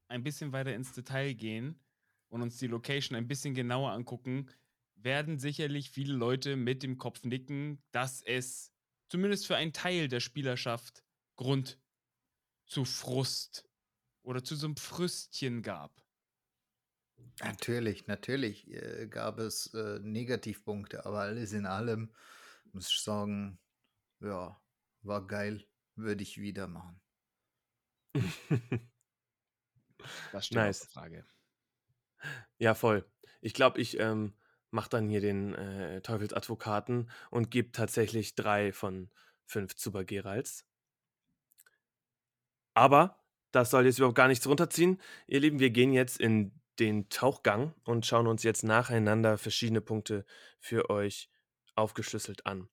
ein bisschen weiter ins Detail gehen und uns die Location ein bisschen genauer angucken, werden sicherlich viele Leute mit dem Kopf nicken, dass es zumindest für einen Teil der Spielerschaft Grund zu Frust oder zu so einem Früstchen gab. Natürlich, natürlich äh, gab es äh, Negativpunkte, aber alles in allem muss ich sagen, ja, war geil, würde ich wieder machen. Das steht Nice. Frage. Ja, voll. Ich glaube, ich ähm, mache dann hier den äh, Teufelsadvokaten und gebe tatsächlich drei von fünf Zuber Geralds. Aber das soll jetzt überhaupt gar nichts runterziehen. Ihr Lieben, wir gehen jetzt in den Tauchgang und schauen uns jetzt nacheinander verschiedene Punkte für euch aufgeschlüsselt an.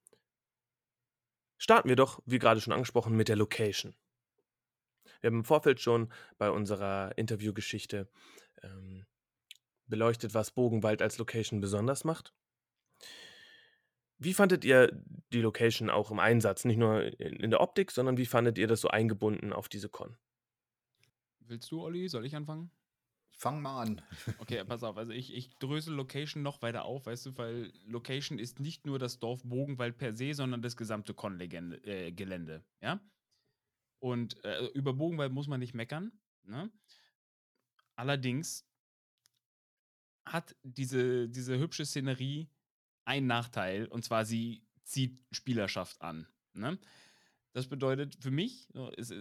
Starten wir doch, wie gerade schon angesprochen, mit der Location. Wir haben im Vorfeld schon bei unserer Interviewgeschichte ähm, beleuchtet, was Bogenwald als Location besonders macht. Wie fandet ihr die Location auch im Einsatz? Nicht nur in der Optik, sondern wie fandet ihr das so eingebunden auf diese Con? Willst du, Olli? Soll ich anfangen? Fang mal an. Okay, pass auf. Also ich, ich drösel Location noch weiter auf, weißt du, weil Location ist nicht nur das Dorf Bogenwald per se, sondern das gesamte Con-Gelände, äh, ja? Und äh, über Bogenwald muss man nicht meckern, ne? Allerdings hat diese, diese hübsche Szenerie einen Nachteil, und zwar sie zieht Spielerschaft an, ne? Das bedeutet für mich, so, ist,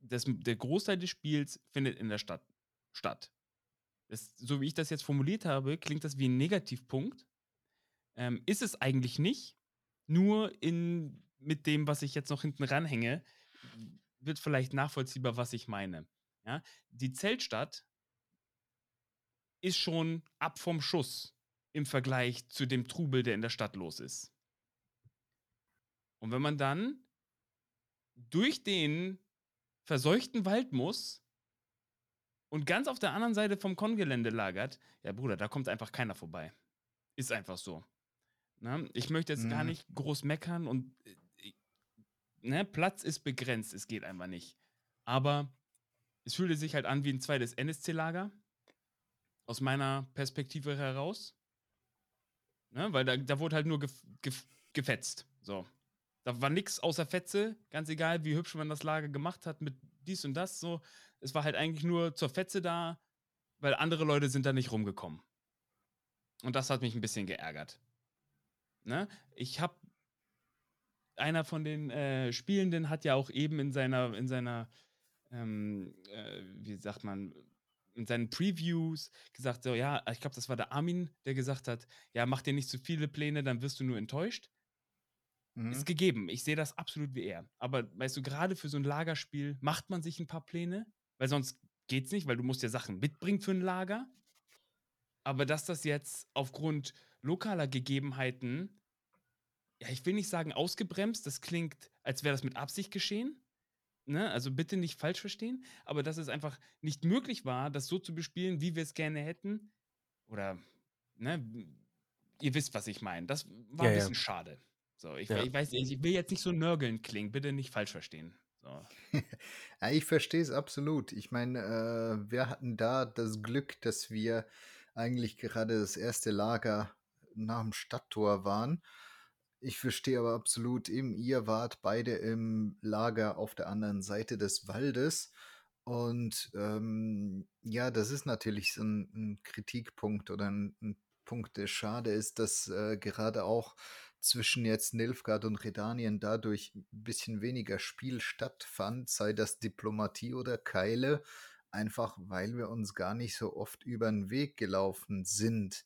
das, der Großteil des Spiels findet in der Stadt statt. Das, so wie ich das jetzt formuliert habe, klingt das wie ein Negativpunkt. Ähm, ist es eigentlich nicht. Nur in, mit dem, was ich jetzt noch hinten ranhänge, wird vielleicht nachvollziehbar, was ich meine. Ja? Die Zeltstadt ist schon ab vom Schuss im Vergleich zu dem Trubel, der in der Stadt los ist. Und wenn man dann durch den verseuchten Wald muss und ganz auf der anderen Seite vom Kongelände lagert, ja Bruder, da kommt einfach keiner vorbei. Ist einfach so. Ne? Ich möchte jetzt gar Mhm. nicht groß meckern und äh, ne, Platz ist begrenzt, es geht einfach nicht. Aber es fühlte sich halt an wie ein zweites NSC-Lager. Aus meiner Perspektive heraus. Ne? Weil da, da wurde halt nur gef gef gefetzt. So. Da war nichts außer Fetze, ganz egal, wie hübsch man das Lager gemacht hat mit dies und das. So. Es war halt eigentlich nur zur Fetze da, weil andere Leute sind da nicht rumgekommen. Und das hat mich ein bisschen geärgert. Ne? Ich habe einer von den äh, Spielenden hat ja auch eben in seiner, in seiner, ähm, äh, wie sagt man, in seinen Previews gesagt, so, ja, ich glaube, das war der Armin, der gesagt hat, ja, mach dir nicht zu viele Pläne, dann wirst du nur enttäuscht. Mhm. Ist gegeben. Ich sehe das absolut wie er. Aber weißt du, gerade für so ein Lagerspiel macht man sich ein paar Pläne, weil sonst geht's nicht, weil du musst ja Sachen mitbringen für ein Lager. Aber dass das jetzt aufgrund lokaler Gegebenheiten, ja, ich will nicht sagen ausgebremst, das klingt, als wäre das mit Absicht geschehen. Ne? Also bitte nicht falsch verstehen, aber dass es einfach nicht möglich war, das so zu bespielen, wie wir es gerne hätten. Oder, ne, ihr wisst, was ich meine. Das war Ja, ein ja. bisschen schade. So, ich, Ja. ich weiß, ich will jetzt nicht so nörgeln klingen, bitte nicht falsch verstehen. So. Ja, ich verstehe es absolut. Ich meine, äh, wir hatten da das Glück, dass wir eigentlich gerade das erste Lager nach dem Stadttor waren. Ich verstehe aber absolut, eben ihr wart beide im Lager auf der anderen Seite des Waldes. Und ähm, ja, das ist natürlich so ein, ein Kritikpunkt oder ein, ein Punkt, der schade ist, dass äh, gerade auch zwischen jetzt Nilfgaard und Redanien dadurch ein bisschen weniger Spiel stattfand, sei das Diplomatie oder Keile, einfach weil wir uns gar nicht so oft über den Weg gelaufen sind,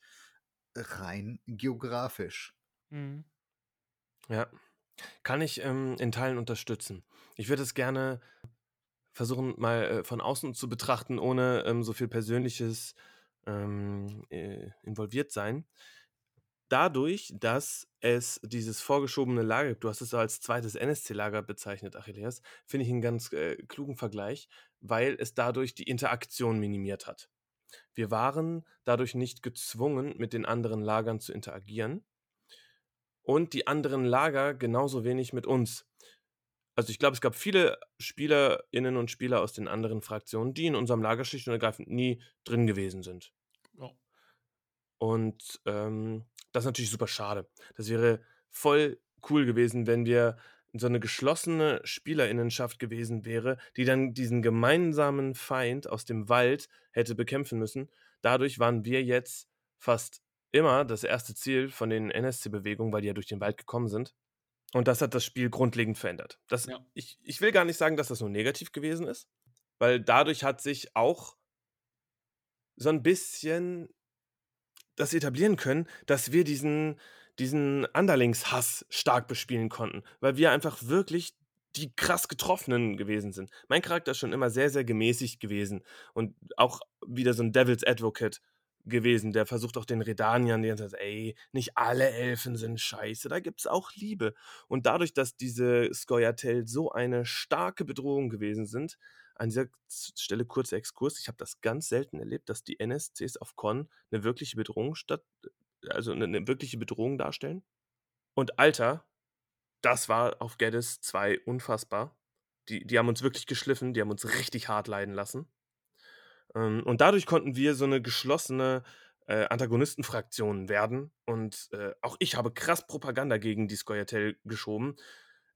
rein geografisch. Mhm. Ja, kann ich ähm, in Teilen unterstützen. Ich würde es gerne versuchen, mal äh, von außen zu betrachten, ohne ähm, so viel Persönliches ähm, äh, involviert sein. Dadurch, dass es dieses vorgeschobene Lager gibt, du hast es als zweites NSC-Lager bezeichnet, Achilleas, finde ich einen ganz äh, klugen Vergleich, weil es dadurch die Interaktion minimiert hat. Wir waren dadurch nicht gezwungen, mit den anderen Lagern zu interagieren und die anderen Lager genauso wenig mit uns. Also ich glaube, es gab viele Spielerinnen und Spieler aus den anderen Fraktionen, die in unserem Lager schlicht und ergreifend nie drin gewesen sind. Ja. Und ähm, das ist natürlich super schade. Das wäre voll cool gewesen, wenn wir so eine geschlossene Spielerinnenschaft gewesen wäre, die dann diesen gemeinsamen Feind aus dem Wald hätte bekämpfen müssen. Dadurch waren wir jetzt fast immer das erste Ziel von den NSC-Bewegungen, weil die ja durch den Wald gekommen sind. Und das hat das Spiel grundlegend verändert. Das, Ja. ich, ich will gar nicht sagen, dass das nur negativ gewesen ist, weil dadurch hat sich auch so ein bisschen das etablieren können, dass wir diesen, diesen Underlings-Hass stark bespielen konnten, weil wir einfach wirklich die krass Getroffenen gewesen sind. Mein Charakter ist schon immer sehr, sehr gemäßigt gewesen und auch wieder so ein Devil's Advocate gewesen, der versucht auch den Redaniern, die sagt, ey, nicht alle Elfen sind scheiße, da gibt's auch Liebe. Und dadurch, dass diese Skoyatel so eine starke Bedrohung gewesen sind, an dieser Stelle kurzer Exkurs, ich habe das ganz selten erlebt, dass die NSCs auf Con eine wirkliche Bedrohung statt, also eine, eine wirkliche Bedrohung darstellen. Und Alter, das war auf Geddes 2 unfassbar. Die, die haben uns wirklich geschliffen, die haben uns richtig hart leiden lassen. Ähm, und dadurch konnten wir so eine geschlossene äh, Antagonistenfraktion werden. Und äh, auch ich habe krass Propaganda gegen die Skoyatel geschoben.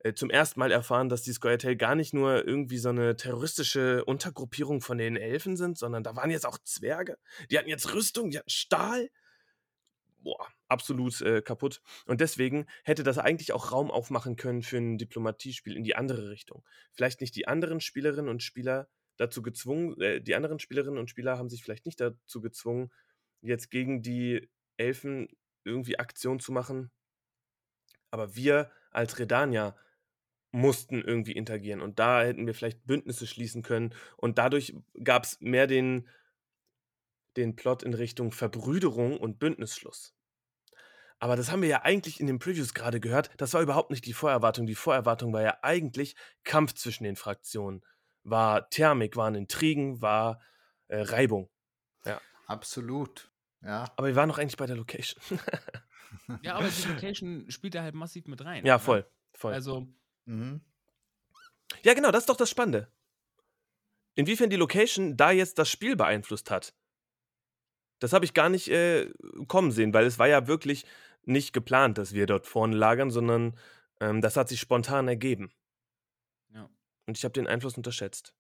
Äh, zum ersten Mal erfahren, dass die Skoyatel gar nicht nur irgendwie so eine terroristische Untergruppierung von den Elfen sind, sondern da waren jetzt auch Zwerge. Die hatten jetzt Rüstung, die hatten Stahl. Boah, absolut äh, kaputt. Und deswegen hätte das eigentlich auch Raum aufmachen können für ein Diplomatiespiel in die andere Richtung. Vielleicht nicht die anderen Spielerinnen und Spieler dazu gezwungen, äh, die anderen Spielerinnen und Spieler haben sich vielleicht nicht dazu gezwungen, jetzt gegen die Elfen irgendwie Aktion zu machen. Aber wir als Redania mussten irgendwie interagieren und da hätten wir vielleicht Bündnisse schließen können und dadurch gab es mehr den, den Plot in Richtung Verbrüderung und Bündnisschluss. Aber das haben wir ja eigentlich in den Previews gerade gehört. Das war überhaupt nicht die Vorerwartung. Die Vorerwartung war ja eigentlich Kampf zwischen den Fraktionen. War Thermik, waren Intrigen, war äh, Reibung. Ja. Absolut. Ja. Aber wir waren noch eigentlich bei der Location. Ja, aber die Location spielt da halt massiv mit rein. Ja, ne? voll. voll. Also, Mhm. Ja, genau, das ist doch das Spannende. Inwiefern die Location da jetzt das Spiel beeinflusst hat. Das habe ich gar nicht äh, kommen sehen, weil es war ja wirklich nicht geplant, dass wir dort vorne lagern, sondern ähm, das hat sich spontan ergeben. Ja. Und ich habe den Einfluss unterschätzt.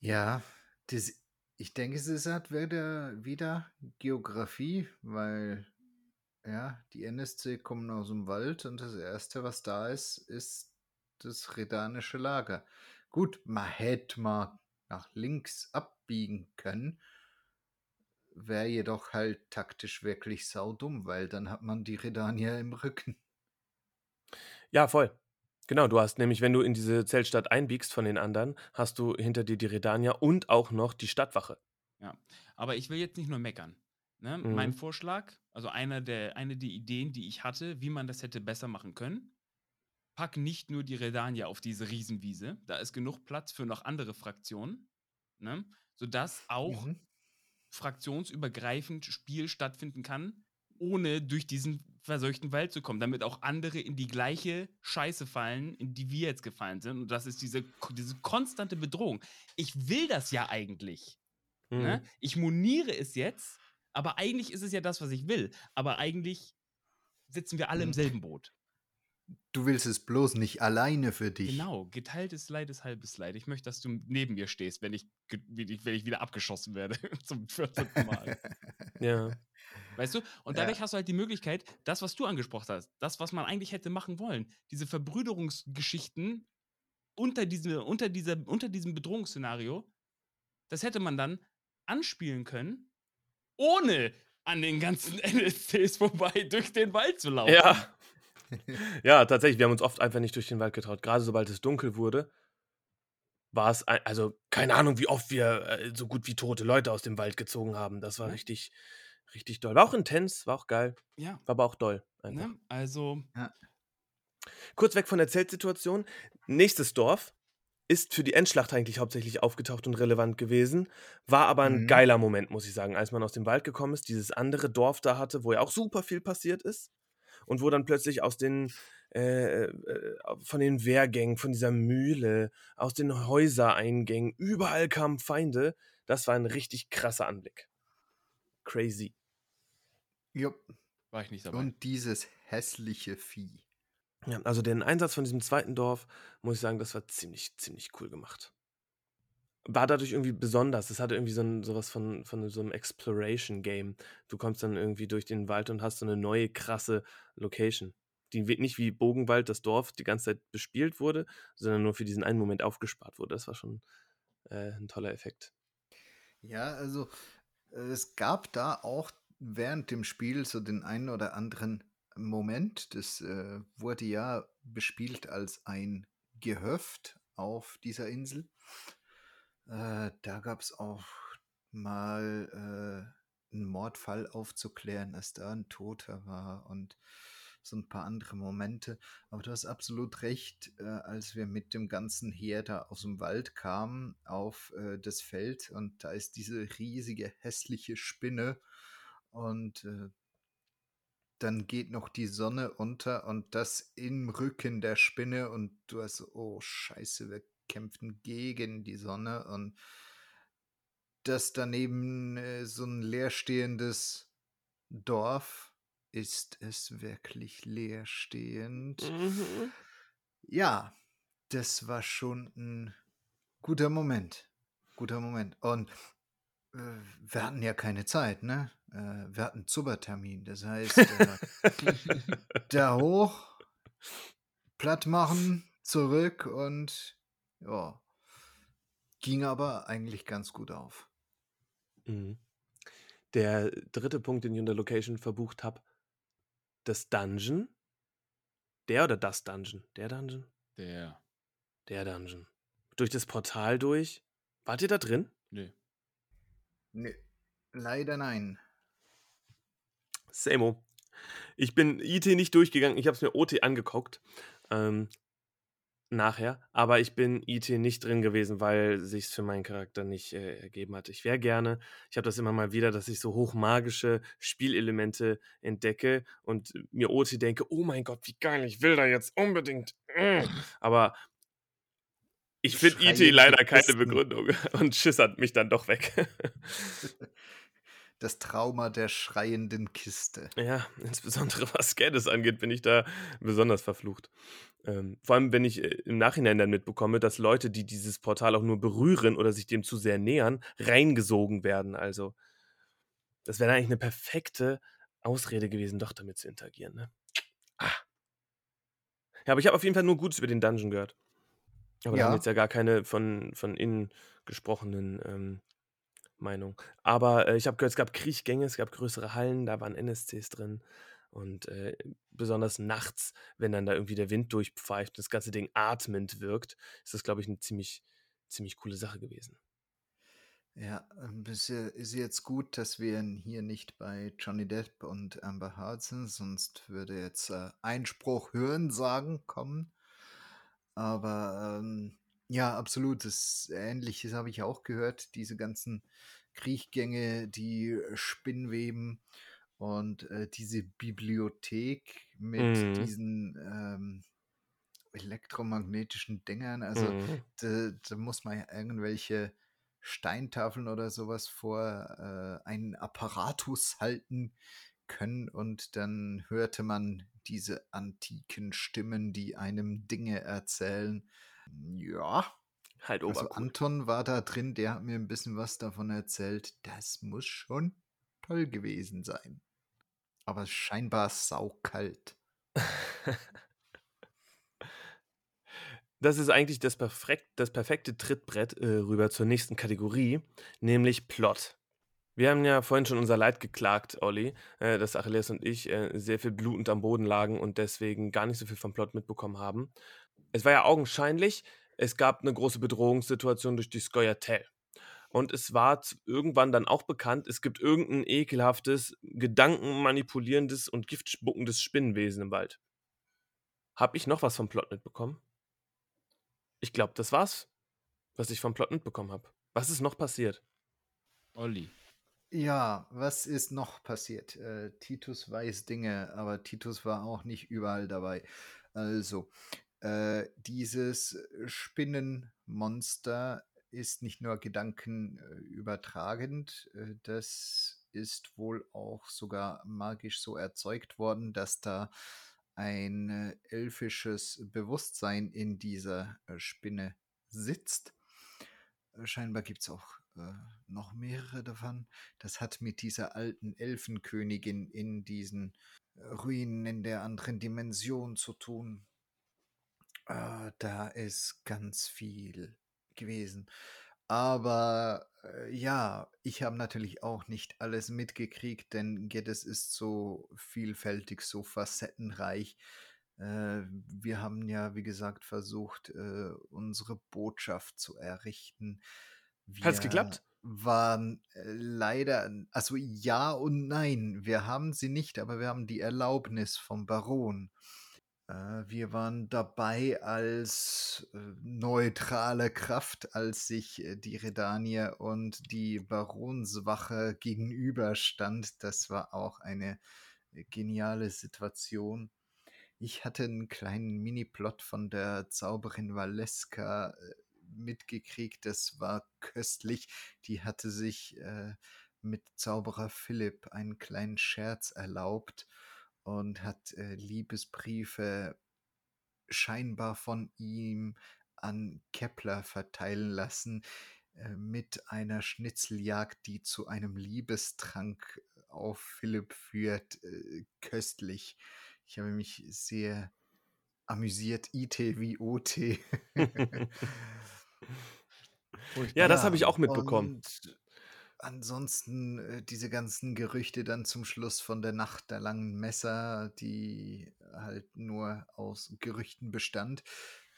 Ja, das, ich denke, es ist halt wieder, wieder Geografie, weil ja, die NSC kommen aus dem Wald und das Erste, was da ist, ist das redanische Lager. Gut, man hätte mal nach links abbiegen können, wäre jedoch halt taktisch wirklich saudumm, weil dann hat man die Redanier im Rücken. Ja, voll. Genau, du hast nämlich, wenn du in diese Zeltstadt einbiegst von den anderen, hast du hinter dir die Redanier und auch noch die Stadtwache. ja. Aber ich will jetzt nicht nur meckern. Ne? Mein Mhm. Vorschlag, also einer der, eine der Ideen, die ich hatte, wie man das hätte besser machen können, pack nicht nur die Redania auf diese Riesenwiese, da ist genug Platz für noch andere Fraktionen, ne? sodass auch Mhm. fraktionsübergreifend Spiel stattfinden kann, ohne durch diesen verseuchten Wald zu kommen, damit auch andere in die gleiche Scheiße fallen, in die wir jetzt gefallen sind. Und das ist diese, diese konstante Bedrohung. Ich will das ja eigentlich. Ne? Mhm. Ich moniere es jetzt, aber eigentlich ist es ja das, was ich will. Aber eigentlich sitzen wir alle im Mhm. selben Boot. Du willst es bloß nicht alleine für dich. Genau, geteiltes Leid ist halbes Leid. Ich möchte, dass du neben mir stehst, wenn ich, wenn ich, wieder abgeschossen werde. Zum 14. Mal. Ja. Weißt du? Und Ja. dadurch hast du halt die Möglichkeit, das, was du angesprochen hast, das, was man eigentlich hätte machen wollen, diese Verbrüderungsgeschichten unter, diese, unter, dieser, unter diesem Bedrohungsszenario, das hätte man dann anspielen können, ohne an den ganzen NSCs vorbei durch den Wald zu laufen. Ja. Ja, tatsächlich. Wir haben uns oft einfach nicht durch den Wald getraut. Gerade sobald es dunkel wurde, war es, ein, also keine Ahnung, wie oft wir äh, so gut wie tote Leute aus dem Wald gezogen haben. Das war Ja. richtig, richtig doll. War auch intens, war auch geil. Ja. War aber auch doll. Ne? Also, Kurz weg von der Zeltsituation. Nächstes Dorf ist für die Endschlacht eigentlich hauptsächlich aufgetaucht und relevant gewesen. War aber ein Mhm. geiler Moment, muss ich sagen, als man aus dem Wald gekommen ist, dieses andere Dorf da hatte, wo ja auch super viel passiert ist. Und wo dann plötzlich aus den, äh, äh, von den Wehrgängen, von dieser Mühle, aus den Häusereingängen, überall kamen Feinde. Das war ein richtig krasser Anblick. Crazy. Jupp. War ich nicht dabei. Und dieses hässliche Vieh. Ja, also den Einsatz von diesem zweiten Dorf, muss ich sagen, das war ziemlich, ziemlich cool gemacht. War dadurch irgendwie besonders. Es hatte irgendwie so ein, sowas von, von so einem Exploration-Game. Du kommst dann irgendwie durch den Wald und hast so eine neue, krasse Location. Die nicht wie Bogenwald, das Dorf, die ganze Zeit bespielt wurde, sondern nur für diesen einen Moment aufgespart wurde. Das war schon äh, ein toller Effekt. Ja, also es gab da auch während dem Spiel so den einen oder anderen Moment. Das äh, wurde ja bespielt als ein Gehöft auf dieser Insel. Äh, da gab es auch mal äh, einen Mordfall aufzuklären, als da ein Toter war und so ein paar andere Momente. Aber du hast absolut recht, äh, als wir mit dem ganzen Heer da aus dem Wald kamen auf äh, das Feld und da ist diese riesige hässliche Spinne und äh, dann geht noch die Sonne unter und das im Rücken der Spinne und du hast so, oh Scheiße, wir kämpfen gegen die Sonne und das daneben äh, so ein leerstehendes Dorf ist es wirklich leerstehend. Mhm. Ja, das war schon ein guter Moment. Guter Moment. Und äh, wir hatten ja keine Zeit, ne? Äh, wir hatten Zubertermin. Das heißt, äh, da hoch, platt machen, zurück und ja, ging aber eigentlich ganz gut auf. Mhm. Der dritte Punkt, den ich unter Location verbucht habe, das Dungeon. Der oder das Dungeon? Der Dungeon? Der. Der Dungeon. Durch das Portal durch. Wart ihr da drin? Nö. Nee, leider nein. Samo. Ich bin IT nicht durchgegangen. Ich habe es mir OT angeguckt. Ähm, nachher. Aber ich bin IT nicht drin gewesen, weil sich für meinen Charakter nicht äh, ergeben hat. Ich wäre gerne. Ich habe das immer mal wieder, dass ich so hochmagische Spielelemente entdecke und mir OT denke, oh mein Gott, wie geil, ich will da jetzt unbedingt. mm. Aber ich finde IT leider keine. Begründung und schissert mich dann doch weg. Das Trauma der schreienden Kiste. Ja, insbesondere was Gadgets angeht, bin ich da besonders verflucht. Ähm, vor allem, wenn ich äh, im Nachhinein dann mitbekomme, dass Leute, die dieses Portal auch nur berühren oder sich dem zu sehr nähern, reingesogen werden. Also, das wäre eigentlich eine perfekte Ausrede gewesen, doch damit zu interagieren. Ne? Ah. Ja, aber ich habe auf jeden Fall nur Gutes über den Dungeon gehört. Aber da Ja. haben wir jetzt ja gar keine von, von innen gesprochenen ähm, Meinung. Aber äh, ich habe gehört, es gab Kriechgänge, es gab größere Hallen, da waren NSCs drin. Und äh, besonders nachts, wenn dann da irgendwie der Wind durchpfeift und das ganze Ding atmend wirkt, ist das, glaube ich, eine ziemlich, ziemlich coole Sache gewesen. Ja, ähm, es ist ja- ist jetzt gut, dass wir hier nicht bei Johnny Depp und Amber Heard sind, sonst würde jetzt äh, Einspruch hören sagen kommen. Aber ähm, ja, absolut, das Ähnliches habe ich auch gehört, diese ganzen Kriechgänge, die Spinnweben und äh, diese Bibliothek mit Mhm. diesen ähm, elektromagnetischen Dingern. Also Mhm. da, da muss man ja irgendwelche Steintafeln oder sowas vor äh, einen Apparatus halten, können und dann hörte man diese antiken Stimmen, die einem Dinge erzählen. Ja. Halt Also. Anton war da drin, der hat mir ein bisschen was davon erzählt. Das muss schon toll gewesen sein. Aber scheinbar saukalt. Das ist eigentlich das, perfekt, das perfekte Trittbrett äh, rüber zur nächsten Kategorie, nämlich Plot. Wir haben ja vorhin schon unser Leid geklagt, Olli, äh, dass Achilles und ich äh, sehr viel blutend am Boden lagen und deswegen gar nicht so viel vom Plot mitbekommen haben. Es war ja augenscheinlich, es gab eine große Bedrohungssituation durch die Skoyatel. Und es war irgendwann dann auch bekannt, es gibt irgendein ekelhaftes, gedankenmanipulierendes und giftspuckendes Spinnenwesen im Wald. Hab ich noch was vom Plot mitbekommen? Ich glaube, das war's, was ich vom Plot mitbekommen habe. Was ist noch passiert? Olli. Ja, was ist noch passiert? Äh, Titus weiß Dinge, aber Titus war auch nicht überall dabei. Also, äh, dieses Spinnenmonster ist nicht nur gedankenübertragend, äh, das ist wohl auch sogar magisch so erzeugt worden, dass da ein äh, elfisches Bewusstsein in dieser äh, Spinne sitzt. Äh, Scheinbar gibt es auch äh, noch mehrere davon. Das hat mit dieser alten Elfenkönigin in diesen äh, Ruinen in der anderen Dimension zu tun. Äh, da ist ganz viel gewesen. Aber äh, ja, ich habe natürlich auch nicht alles mitgekriegt, denn Geddes ist so vielfältig, so facettenreich. Äh, wir haben ja, wie gesagt, versucht, äh, unsere Botschaft zu errichten. Hat's Wir geklappt? waren äh, leider, also ja und nein. Wir haben sie nicht, aber wir haben die Erlaubnis vom Baron. Äh, wir waren dabei als äh, neutrale Kraft, als sich äh, die Redanier und die Baronswache gegenüberstand. Das war auch eine geniale Situation. Ich hatte einen kleinen Mini-Plot von der Zauberin Valeska mitgekriegt. Das war köstlich. Die hatte sich äh, mit Zauberer Philipp einen kleinen Scherz erlaubt und hat äh, Liebesbriefe scheinbar von ihm an Kepler verteilen lassen äh, mit einer Schnitzeljagd, die zu einem Liebestrank auf Philipp führt. Äh, köstlich. Ich habe mich sehr amüsiert. IT wie OT. Ja, das habe ich auch mitbekommen. Und ansonsten äh, diese ganzen Gerüchte dann zum Schluss von der Nacht der langen Messer, die halt nur aus Gerüchten bestand.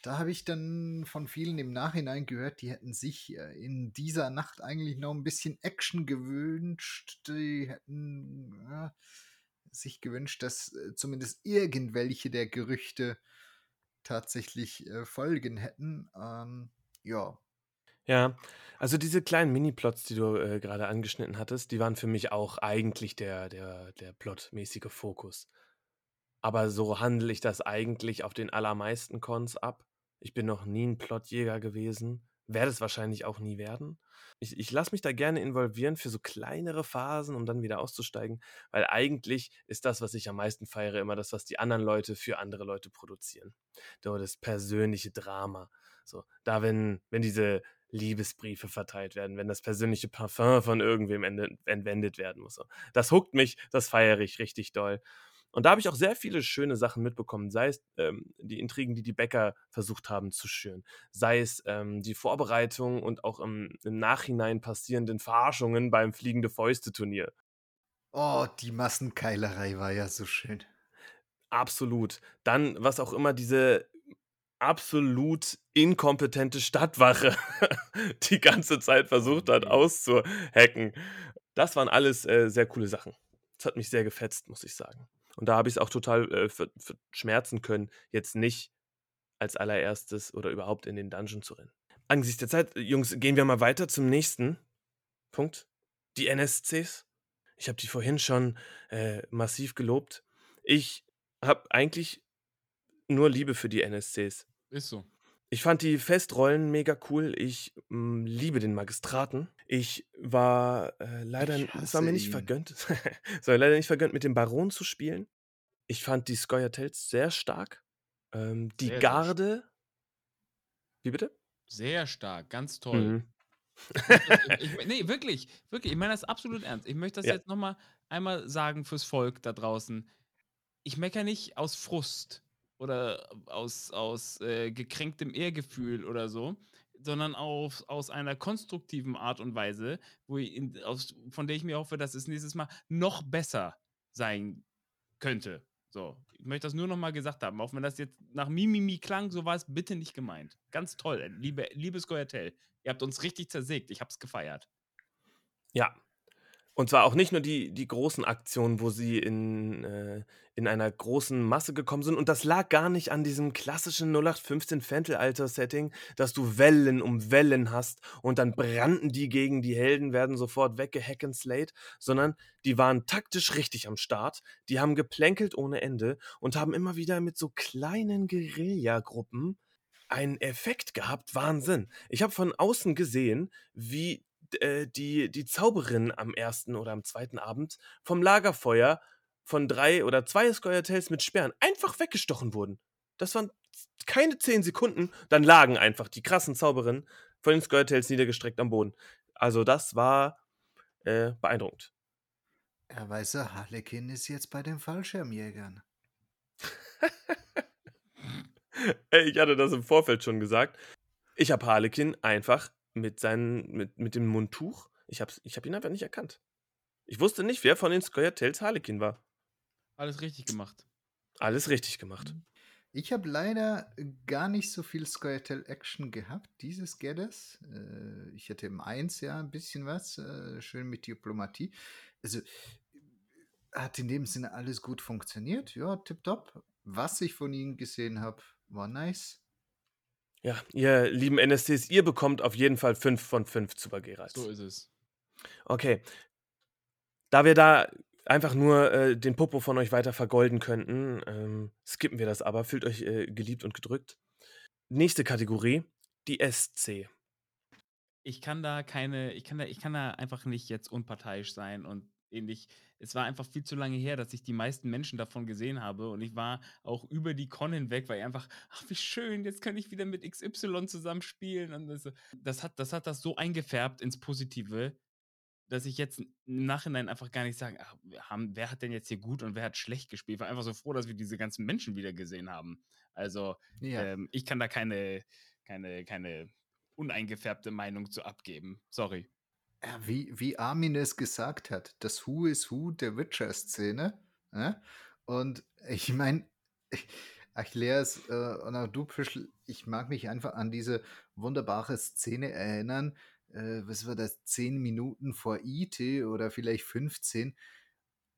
Da habe ich dann von vielen im Nachhinein gehört, die hätten sich äh, in dieser Nacht eigentlich noch ein bisschen Action gewünscht. Die hätten ja, sich gewünscht, dass äh, zumindest irgendwelche der Gerüchte tatsächlich äh, Folgen hätten. Ähm, ja, Ja, also diese kleinen Mini-Plots, die du äh, gerade angeschnitten hattest, die waren für mich auch eigentlich der, der, der plotmäßige Fokus. Aber so handle ich das eigentlich auf den allermeisten Cons ab. Ich bin noch nie ein Plotjäger gewesen, werde es wahrscheinlich auch nie werden. Ich, ich lasse mich da gerne involvieren für so kleinere Phasen, um dann wieder auszusteigen, weil eigentlich ist das, was ich am meisten feiere, immer das, was die anderen Leute für andere Leute produzieren. Das persönliche Drama. So, da, wenn, wenn diese Liebesbriefe verteilt werden, wenn das persönliche Parfum von irgendwem ende- entwendet werden muss. Das huckt mich, das feiere ich richtig doll. Und da habe ich auch sehr viele schöne Sachen mitbekommen, sei es ähm, die Intrigen, die die Bäcker versucht haben zu schüren, sei es ähm, die Vorbereitung und auch im, im Nachhinein passierenden Verarschungen beim Fliegende Fäuste-Turnier. Oh, die Massenkeilerei war ja so schön. Absolut. Dann, was auch immer diese absolut inkompetente Stadtwache die ganze Zeit versucht hat auszuhacken. Das waren alles äh, sehr coole Sachen. Das hat mich sehr gefetzt, muss ich sagen. Und da habe ich es auch total äh, ver- verschmerzen können, jetzt nicht als allererstes oder überhaupt in den Dungeon zu rennen. Angesichts der Zeit, äh, Jungs, gehen wir mal weiter zum nächsten Punkt. Die NSCs. Ich habe die vorhin schon äh, massiv gelobt. Ich habe eigentlich nur Liebe für die NSCs. Ist so. Ich fand die Festrollen mega cool. Ich mm, liebe den Magistraten. Ich war äh, leider, es war mir nicht vergönnt, es war leider nicht vergönnt, mit dem Baron zu spielen. Ich fand die Scoia'taels sehr stark. Ähm, die Sehr, Garde. Wie bitte? Sehr stark, ganz toll. Mhm. Ich, ich, nee, wirklich, wirklich. Ich meine das absolut ernst. Ich möchte das Ja. jetzt nochmal einmal sagen fürs Volk da draußen. Ich meckere nicht aus Frust oder aus, aus äh, gekränktem Ehrgefühl oder so, sondern auf, aus einer konstruktiven Art und Weise, wo in, aus, von der ich mir hoffe, dass es nächstes Mal noch besser sein könnte. So, ich möchte das nur noch mal gesagt haben, auch wenn das jetzt nach Mimimi klang, so war es bitte nicht gemeint. Ganz toll, liebe, liebes Goyatel. Ihr habt uns richtig zersägt, ich hab's gefeiert. Ja. Und zwar auch nicht nur die, die großen Aktionen, wo sie in, äh, in einer großen Masse gekommen sind. Und das lag gar nicht an diesem klassischen 0815 Fentel-Alter-Setting, dass du Wellen um Wellen hast und dann brannten die gegen die Helden, werden sofort slayed, sondern die waren taktisch richtig am Start. Die haben geplänkelt ohne Ende und haben immer wieder mit so kleinen Guerilla-Gruppen einen Effekt gehabt. Wahnsinn. Ich habe von außen gesehen, wie äh, die, die Zauberin am ersten oder am zweiten Abend vom Lagerfeuer von drei oder zwei Scoia'taels mit Sperren einfach weggestochen wurden. Das waren keine zehn Sekunden, dann lagen einfach die krassen Zauberinnen von den Scoia'taels niedergestreckt am Boden. Also das war äh, beeindruckend. Er weiß, er, Harlekin ist jetzt bei den Fallschirmjägern. Ich hatte das im Vorfeld schon gesagt. Ich habe Harlekin einfach mit, seinen, mit, mit dem Mundtuch, ich habe ich hab ihn einfach nicht erkannt. Ich wusste nicht, wer von den Scoia'taels Harlekin war. Alles richtig gemacht. Alles richtig gemacht. Ich habe leider gar nicht so viel Scoia'tael Action gehabt, dieses Geddes. Äh, ich hatte im 1 ja ein bisschen was, äh, schön mit Diplomatie. Also hat in dem Sinne alles gut funktioniert. Ja, tipptopp. Was ich von ihnen gesehen habe, war nice. Ja, ihr lieben NSCs, ihr bekommt auf jeden Fall 5 von 5 Super Gerals. So ist es. Okay. Da wir da einfach nur äh, den Popo von euch weiter vergolden könnten, ähm, skippen wir das aber. Fühlt euch äh, geliebt und gedrückt. Nächste Kategorie, die SC. Ich kann da keine, ich kann da, ich kann da einfach nicht jetzt unparteiisch sein und ähnlich. Es war einfach viel zu lange her, dass ich die meisten Menschen davon gesehen habe und ich war auch über die Con hinweg, weil ich einfach, ach wie schön, jetzt kann ich wieder mit XY zusammen spielen und das, das hat, das hat das so eingefärbt ins Positive, dass ich jetzt im Nachhinein einfach gar nicht sagen, ach, haben, wer hat denn jetzt hier gut und wer hat schlecht gespielt. Ich war einfach so froh, dass wir diese ganzen Menschen wieder gesehen haben. Also Ja. ähm, ich kann da keine, keine, keine uneingefärbte Meinung zu abgeben. Sorry. Ja, wie, wie Armin es gesagt hat, das Who is Who der Witcher-Szene. Äh? Und ich meine, Achilles äh, und auch du, Pischl, ich mag mich einfach an diese wunderbare Szene erinnern. Äh, was war das? Zehn Minuten vor IT oder vielleicht 15.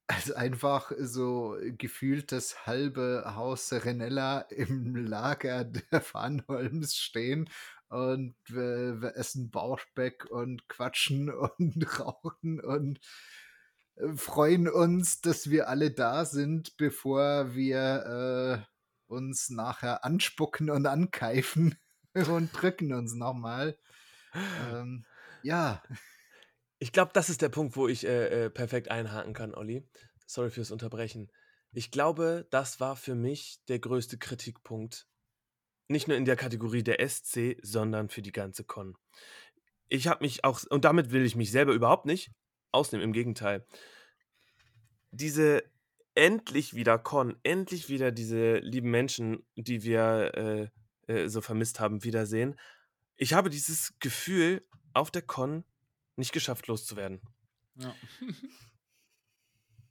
als einfach so gefühlt das halbe Haus Renella im Lager der Farnholms stehen und wir, wir essen Bauchspeck und quatschen und rauchen und äh, freuen uns, dass wir alle da sind, bevor wir äh, uns nachher anspucken und ankeifen und drücken uns nochmal. Ähm, ja. Ich glaube, das ist der Punkt, wo ich äh, äh, perfekt einhaken kann, Olli. Sorry fürs Unterbrechen. Ich glaube, das war für mich der größte Kritikpunkt. Nicht nur in der Kategorie der SC, sondern für die ganze Con. Ich habe mich auch, und damit will ich mich selber überhaupt nicht ausnehmen, im Gegenteil. Diese endlich wieder Con, endlich wieder diese lieben Menschen, die wir äh, äh, so vermisst haben, wiedersehen. Ich habe dieses Gefühl auf der Con nicht geschafft loszuwerden. Ja.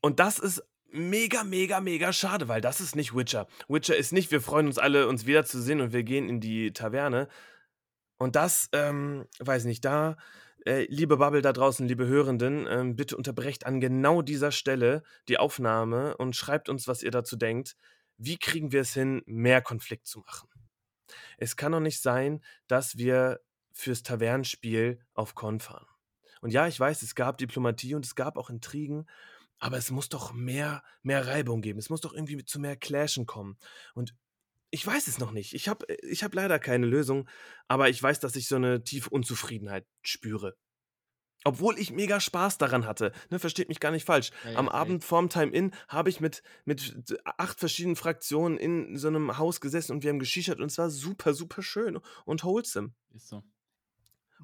Und das ist mega, mega, mega schade, weil das ist nicht Witcher. Witcher ist nicht, wir freuen uns alle, uns wiederzusehen und wir gehen in die Taverne. Und das, ähm, weiß nicht, da, äh, liebe Bubble da draußen, liebe Hörenden, ähm, bitte unterbrecht an genau dieser Stelle die Aufnahme und schreibt uns, was ihr dazu denkt. Wie kriegen wir es hin, mehr Konflikt zu machen? Es kann doch nicht sein, dass wir fürs Tavernenspiel auf Con fahren. Und ja, ich weiß, es gab Diplomatie und es gab auch Intrigen, aber es muss doch mehr, mehr Reibung geben. Es muss doch irgendwie zu mehr Clashen kommen. Und ich weiß es noch nicht. Ich habe ich hab leider keine Lösung, aber ich weiß, dass ich so eine tiefe Unzufriedenheit spüre. Obwohl ich mega Spaß daran hatte. Ne, versteht mich gar nicht falsch. Ja, ja, Am safe. Abend vorm Time-In habe ich mit, mit acht verschiedenen Fraktionen in so einem Haus gesessen und wir haben geschichert und es war super, super schön und wholesome. Ist so.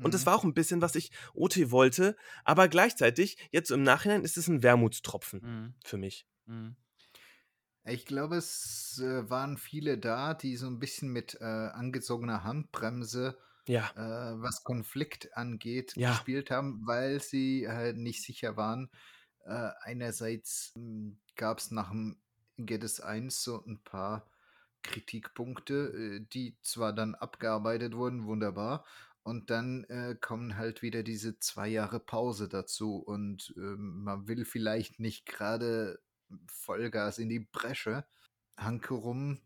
Und das Mhm. war auch ein bisschen, was ich OT wollte, aber gleichzeitig, jetzt im Nachhinein, ist es ein Wermutstropfen Mhm. für mich. Mhm. Ich glaube, es äh, waren viele da, die so ein bisschen mit äh, angezogener Handbremse, Ja. äh, was Konflikt angeht, Ja. gespielt haben, weil sie halt nicht sicher waren. Äh, einerseits gab es nach dem Geddes 1 so ein paar Kritikpunkte, äh, die zwar dann abgearbeitet wurden, wunderbar. Und dann äh, kommen halt wieder diese zwei Jahre Pause dazu und ähm, man will vielleicht nicht gerade Vollgas in die Bresche. Hankerum,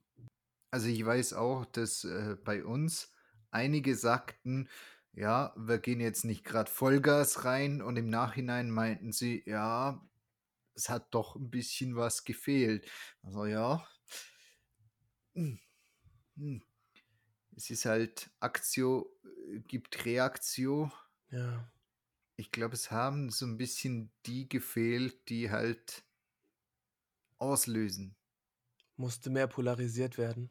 also ich weiß auch, dass äh, bei uns einige sagten, ja, wir gehen jetzt nicht gerade Vollgas rein und im Nachhinein meinten sie, ja, es hat doch ein bisschen was gefehlt. Also ja, hm, hm. Es ist halt Aktio äh, gibt Reaktio. Ja. Ich glaube, es haben so ein bisschen die gefehlt, die halt auslösen. Musste mehr polarisiert werden.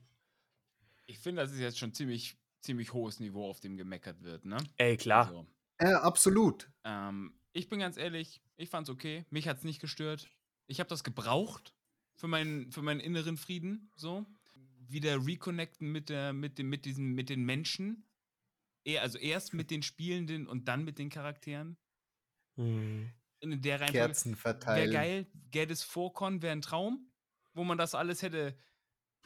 Ich finde, das ist jetzt schon ziemlich, ziemlich hohes Niveau, auf dem gemeckert wird, ne? Ey, klar. Also, Ja, absolut. ähm, ich bin ganz ehrlich, ich fand's okay. Mich hat's nicht gestört. Ich habe das gebraucht für meinen, für meinen inneren Frieden, so. Wieder reconnecten mit der, mit dem, mit diesen, mit den Menschen. Eher, also erst mit den Spielenden und dann mit den Charakteren. Mhm. In der Reihenfolge. Kerzen Wäre verteilen. geil. Geddes Vorkon wäre ein Traum, wo man das alles hätte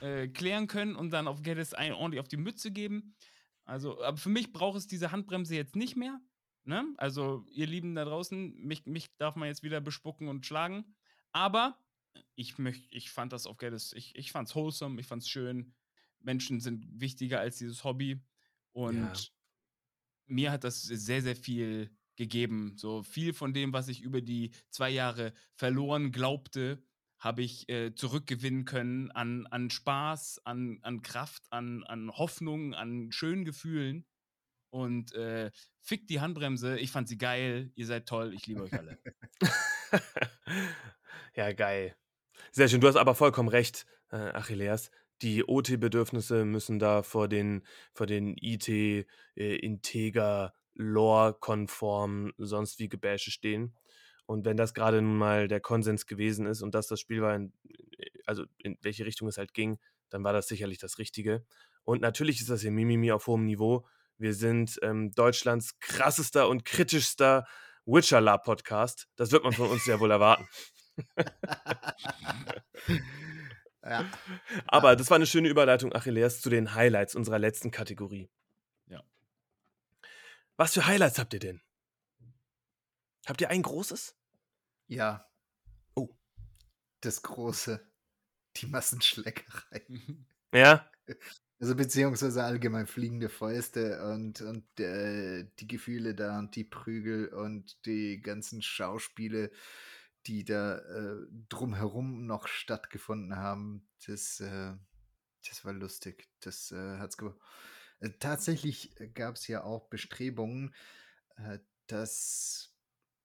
äh, klären können und dann auf Geddes ein ordentlich auf die Mütze geben. Also, aber für mich braucht es diese Handbremse jetzt nicht mehr. Ne? Also, ihr Lieben da draußen, mich, mich darf man jetzt wieder bespucken und schlagen. Aber ich möchte, ich fand das auf Geddes, ich, ich fand's wholesome, ich fand's schön. Menschen sind wichtiger als dieses Hobby. Und Ja. mir hat das sehr, sehr viel gegeben. So viel von dem, was ich über die zwei Jahre verloren glaubte, habe ich äh, zurückgewinnen können an, an Spaß, an, an Kraft, an, an Hoffnung, an schönen Gefühlen. Und äh, fick die Handbremse, ich fand sie geil, ihr seid toll, ich liebe euch alle. Ja, geil. Sehr schön. Du hast aber vollkommen recht, äh, Achilleas. Die OT-Bedürfnisse müssen da vor den, vor den IT, äh, Lore-konform, sonst wie Gebäsche stehen. Und wenn das gerade nun mal der Konsens gewesen ist und dass das Spiel war, in, also in welche Richtung es halt ging, dann war das sicherlich das Richtige. Und natürlich ist das hier Mimimi auf hohem Niveau. Wir sind ähm, Deutschlands krassester und kritischster Witcher-Lab-Podcast. Das wird man von uns ja wohl erwarten. Ja. Aber das war eine schöne Überleitung, Achilleas, zu den Highlights unserer letzten Kategorie. Ja. Was für Highlights habt ihr denn? Habt ihr ein großes? Ja. Oh. Das große. Die Massenschlägerei. Ja? Also beziehungsweise allgemein fliegende Fäuste und, und äh, die Gefühle da und die Prügel und die ganzen Schauspiele, die da äh, drumherum noch stattgefunden haben. Das, äh, das war lustig. Das äh, hat's äh, Tatsächlich gab es ja auch Bestrebungen, äh, dass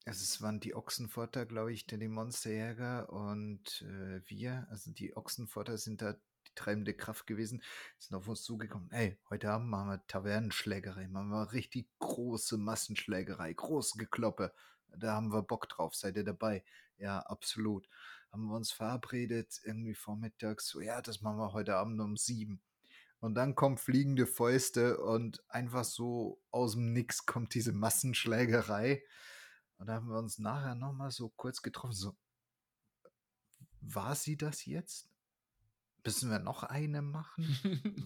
also es waren die Ochsenforter, glaube ich, die Monsterjäger und äh, wir, also die Ochsenforter sind da die treibende Kraft gewesen, sind auf uns zugekommen. Ey, heute Abend machen wir Tavernenschlägerei, machen wir richtig große Massenschlägerei, große Gekloppe. Da haben wir Bock drauf, seid ihr dabei? Ja, absolut. Haben wir uns verabredet, irgendwie vormittags, so, ja, das machen wir heute Abend um sieben. Und dann kommen fliegende Fäuste und einfach so aus dem Nix kommt diese Massenschlägerei. Und da haben wir uns nachher nochmal so kurz getroffen, so, war sie das jetzt? Müssen wir noch eine machen?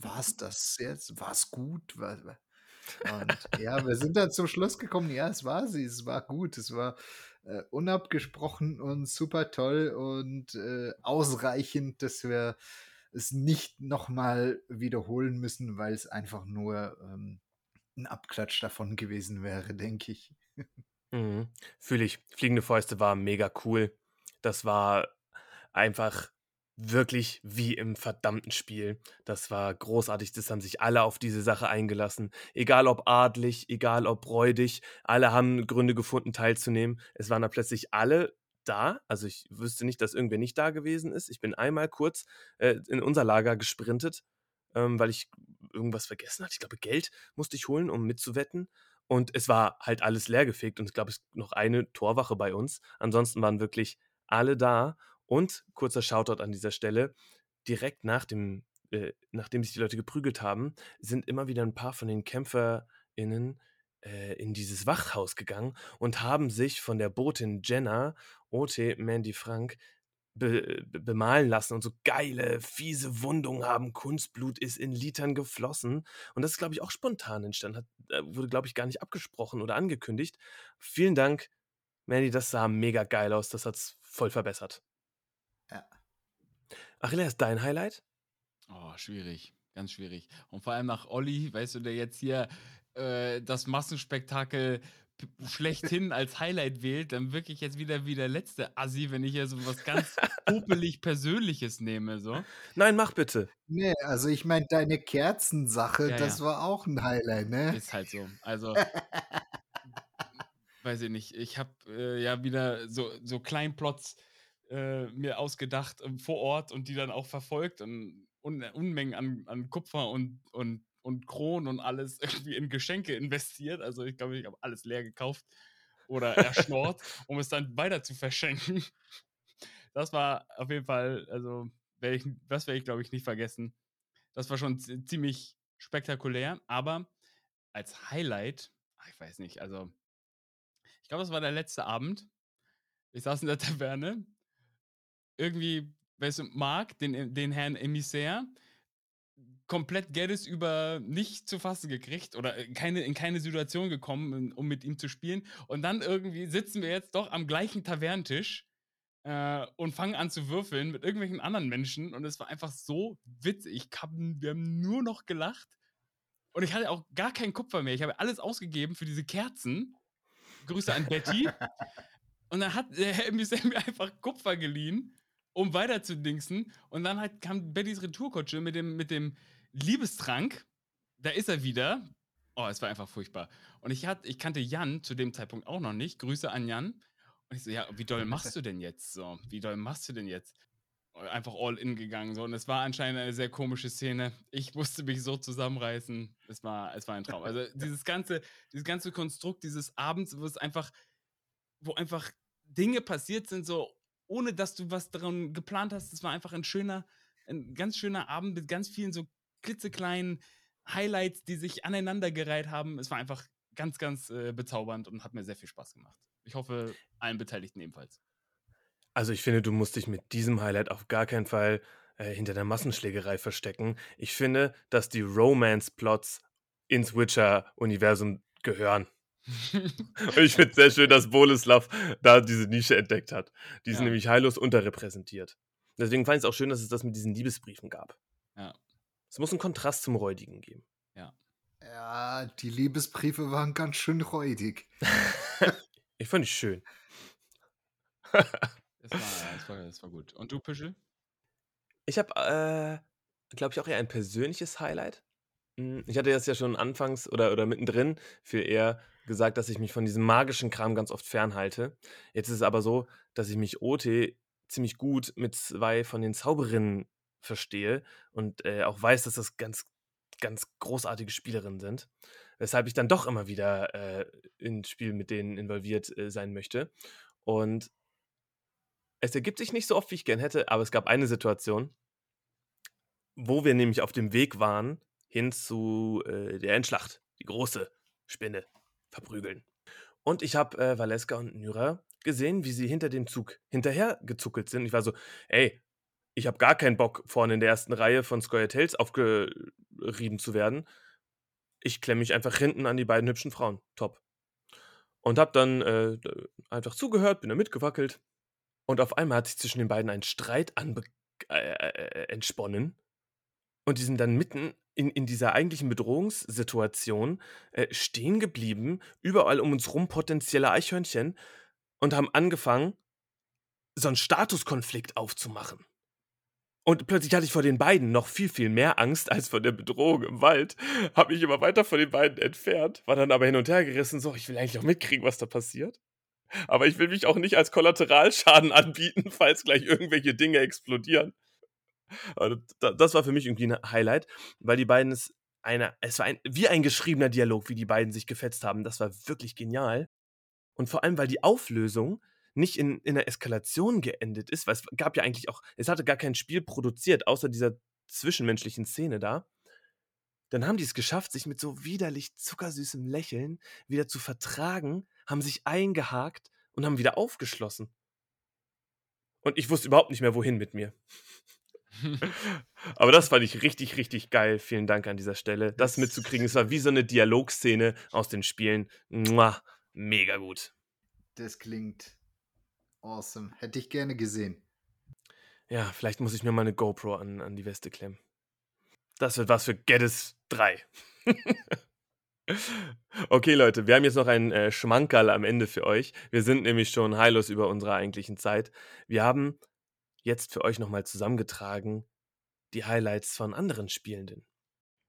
War es das jetzt? War es gut? War, war- und ja, wir sind dann zum Schluss gekommen, ja, es war sie, es war gut, es war äh, unabgesprochen und super toll und äh, ausreichend, dass wir es nicht nochmal wiederholen müssen, weil es einfach nur ähm, ein Abklatsch davon gewesen wäre, denke ich. Mhm. Fühle ich. Fliegende Fäuste war mega cool. Das war einfach wirklich wie im verdammten Spiel. Das war großartig. Das haben sich alle auf diese Sache eingelassen. Egal ob adlig, egal ob räudig, alle haben Gründe gefunden, teilzunehmen. Es waren da plötzlich alle da. Also ich wüsste nicht, dass irgendwer nicht da gewesen ist. Ich bin einmal kurz äh, in unser Lager gesprintet, ähm, weil ich irgendwas vergessen hatte. Ich glaube, Geld musste ich holen, um mitzuwetten. Und es war halt alles leergefegt und ich glaube, es ist noch eine Torwache bei uns. Ansonsten waren wirklich alle da. Und kurzer Shoutout an dieser Stelle: direkt nach dem, äh, nachdem sich die Leute geprügelt haben, sind immer wieder ein paar von den KämpferInnen äh, in dieses Wachhaus gegangen und haben sich von der Botin Jenna, Ote Mandy Frank, be bemalen lassen und so geile, fiese Wundungen haben. Kunstblut ist in Litern geflossen. Und das ist, glaube ich, auch spontan entstanden. Hat, äh, wurde, glaube ich, gar nicht abgesprochen oder angekündigt. Vielen Dank, Mandy, das sah mega geil aus. Das hat es voll verbessert. Ja. Achilles, dein Highlight? Oh, schwierig. Ganz schwierig. Und vor allem nach Olli, weißt du, der jetzt hier äh, das Massenspektakel schlechthin als Highlight wählt, dann wirklich jetzt wieder wie der letzte Assi, wenn ich hier so was ganz popelig Persönliches nehme. So. Nein, mach bitte. Nee, also ich meine, deine Kerzensache, Ja, das ja. war auch ein Highlight, ne? Ist halt so. Also, weiß ich nicht. Ich habe äh, ja wieder so, so Kleinplots äh, mir ausgedacht ähm, vor Ort und die dann auch verfolgt und Un Unmengen an, an Kupfer und, und, und Kronen und alles irgendwie in Geschenke investiert. Also ich glaube, ich habe alles leer gekauft oder erschnort, um es dann weiter zu verschenken. Das war auf jeden Fall, also werde ich, das werde ich, glaube ich, nicht vergessen. Das war schon zi- ziemlich spektakulär, aber als Highlight, ach, ich weiß nicht, also ich glaube, das war der letzte Abend. Ich saß in der Taverne. Irgendwie, weißt du, Marc, den, den Herrn Emissär, komplett Geddes über nicht zu fassen gekriegt oder äh, keine, in keine Situation gekommen, um mit ihm zu spielen. Und dann irgendwie sitzen wir jetzt doch am gleichen Tavernentisch äh, und fangen an zu würfeln mit irgendwelchen anderen Menschen. Und es war einfach so witzig. Ich hab, wir haben nur noch gelacht. Und ich hatte auch gar keinen Kupfer mehr. Ich habe alles ausgegeben für diese Kerzen. Grüße an Betty. Und dann hat der Herr mir einfach Kupfer geliehen, um weiter zu dingsen. Und dann halt kam Bettys Retourkutsche mit dem, mit dem Liebestrank. Da ist er wieder. Oh, es war einfach furchtbar. Und ich, hat, ich kannte Jan zu dem Zeitpunkt auch noch nicht. Grüße an Jan. Und ich so, ja, wie doll machst du denn jetzt? So, wie doll machst du denn jetzt? Und Einfach all in gegangen. So. Und es war anscheinend eine sehr komische Szene. Ich musste mich so zusammenreißen. Es war, es war ein Traum. Also dieses ganze, dieses ganze Konstrukt dieses Abends, wo es einfach, wo einfach Dinge passiert sind, so ohne dass du was daran geplant hast. Es war einfach ein schöner, ein ganz schöner Abend mit ganz vielen so klitzekleinen Highlights, die sich aneinandergereiht haben. Es war einfach ganz, ganz äh, bezaubernd und hat mir sehr viel Spaß gemacht. Ich hoffe, allen Beteiligten ebenfalls. Also ich finde, du musst dich mit diesem Highlight auf gar keinen Fall äh, hinter der Massenschlägerei verstecken. Ich finde, dass die Romance-Plots ins Witcher-Universum gehören. Und ich finde es sehr schön, dass Boleslav da diese Nische entdeckt hat. Die sind Ja. nämlich heillos unterrepräsentiert. Deswegen fand ich es auch schön, dass es das mit diesen Liebesbriefen gab. Ja. Es muss einen Kontrast zum Räudigen geben. Ja. Ja, die Liebesbriefe waren ganz schön räudig. Ich fand es schön. Das war, das war, das war gut. Und du, Pischel? Ich habe, äh, glaube ich, auch eher ein persönliches Highlight. Hm, Ich hatte jetzt ja schon anfangs oder, oder mittendrin viel eher gesagt, dass ich mich von diesem magischen Kram ganz oft fernhalte. Jetzt ist es aber so, dass ich mich OT ziemlich gut mit zwei von den Zauberinnen verstehe und äh, auch weiß, dass das ganz, ganz großartige Spielerinnen sind. Weshalb ich dann doch immer wieder äh, ins Spiel mit denen involviert äh, sein möchte. Und es ergibt sich nicht so oft, wie ich gern hätte, aber es gab eine Situation, wo wir nämlich auf dem Weg waren hin zu äh, der Endschlacht, die große Spinne verprügeln. Und ich habe äh, Valeska und Nyra gesehen, wie sie hinter dem Zug hinterher gezuckelt sind. Ich war so, ey, ich habe gar keinen Bock, vorne in der ersten Reihe von Square Tales aufgerieben zu werden. Ich klemme mich einfach hinten an die beiden hübschen Frauen. Top. Und habe dann äh, einfach zugehört, bin da mitgewackelt. Und auf einmal hat sich zwischen den beiden ein Streit anbe äh, äh, entsponnen. Und die sind dann mitten in, in dieser eigentlichen Bedrohungssituation äh, stehen geblieben, überall um uns rum potenzielle Eichhörnchen und haben angefangen, so einen Statuskonflikt aufzumachen. Und plötzlich hatte ich vor den beiden noch viel, viel mehr Angst als vor der Bedrohung im Wald. Hab mich immer weiter von den beiden entfernt, war dann aber hin und her gerissen, so, ich will eigentlich auch mitkriegen, was da passiert. Aber ich will mich auch nicht als Kollateralschaden anbieten, falls gleich irgendwelche Dinge explodieren. Also, das war für mich irgendwie ein Highlight, weil die beiden es eine, es war ein, wie ein geschriebener Dialog, wie die beiden sich gefetzt haben. Das war wirklich genial. Und vor allem, weil die Auflösung nicht in, in einer Eskalation geendet ist, weil es gab ja eigentlich auch, es hatte gar kein Spiel produziert, außer dieser zwischenmenschlichen Szene da. Dann haben die es geschafft, sich mit so widerlich zuckersüßem Lächeln wieder zu vertragen, haben sich eingehakt und haben wieder aufgeschlossen. Und ich wusste überhaupt nicht mehr, wohin mit mir. Aber das fand ich richtig, richtig geil. Vielen Dank an dieser Stelle. Das mitzukriegen, es war wie so eine Dialogszene aus den Spielen. Mua, mega gut. Das klingt awesome. Hätte ich gerne gesehen. Ja, vielleicht muss ich mir mal eine GoPro an, an die Weste klemmen. Das wird was für Geddes 3. okay, Leute, wir haben jetzt noch einen äh, Schmankerl am Ende für euch. Wir sind nämlich schon heillos über unserer eigentlichen Zeit. Wir haben jetzt für euch nochmal zusammengetragen die Highlights von anderen Spielenden.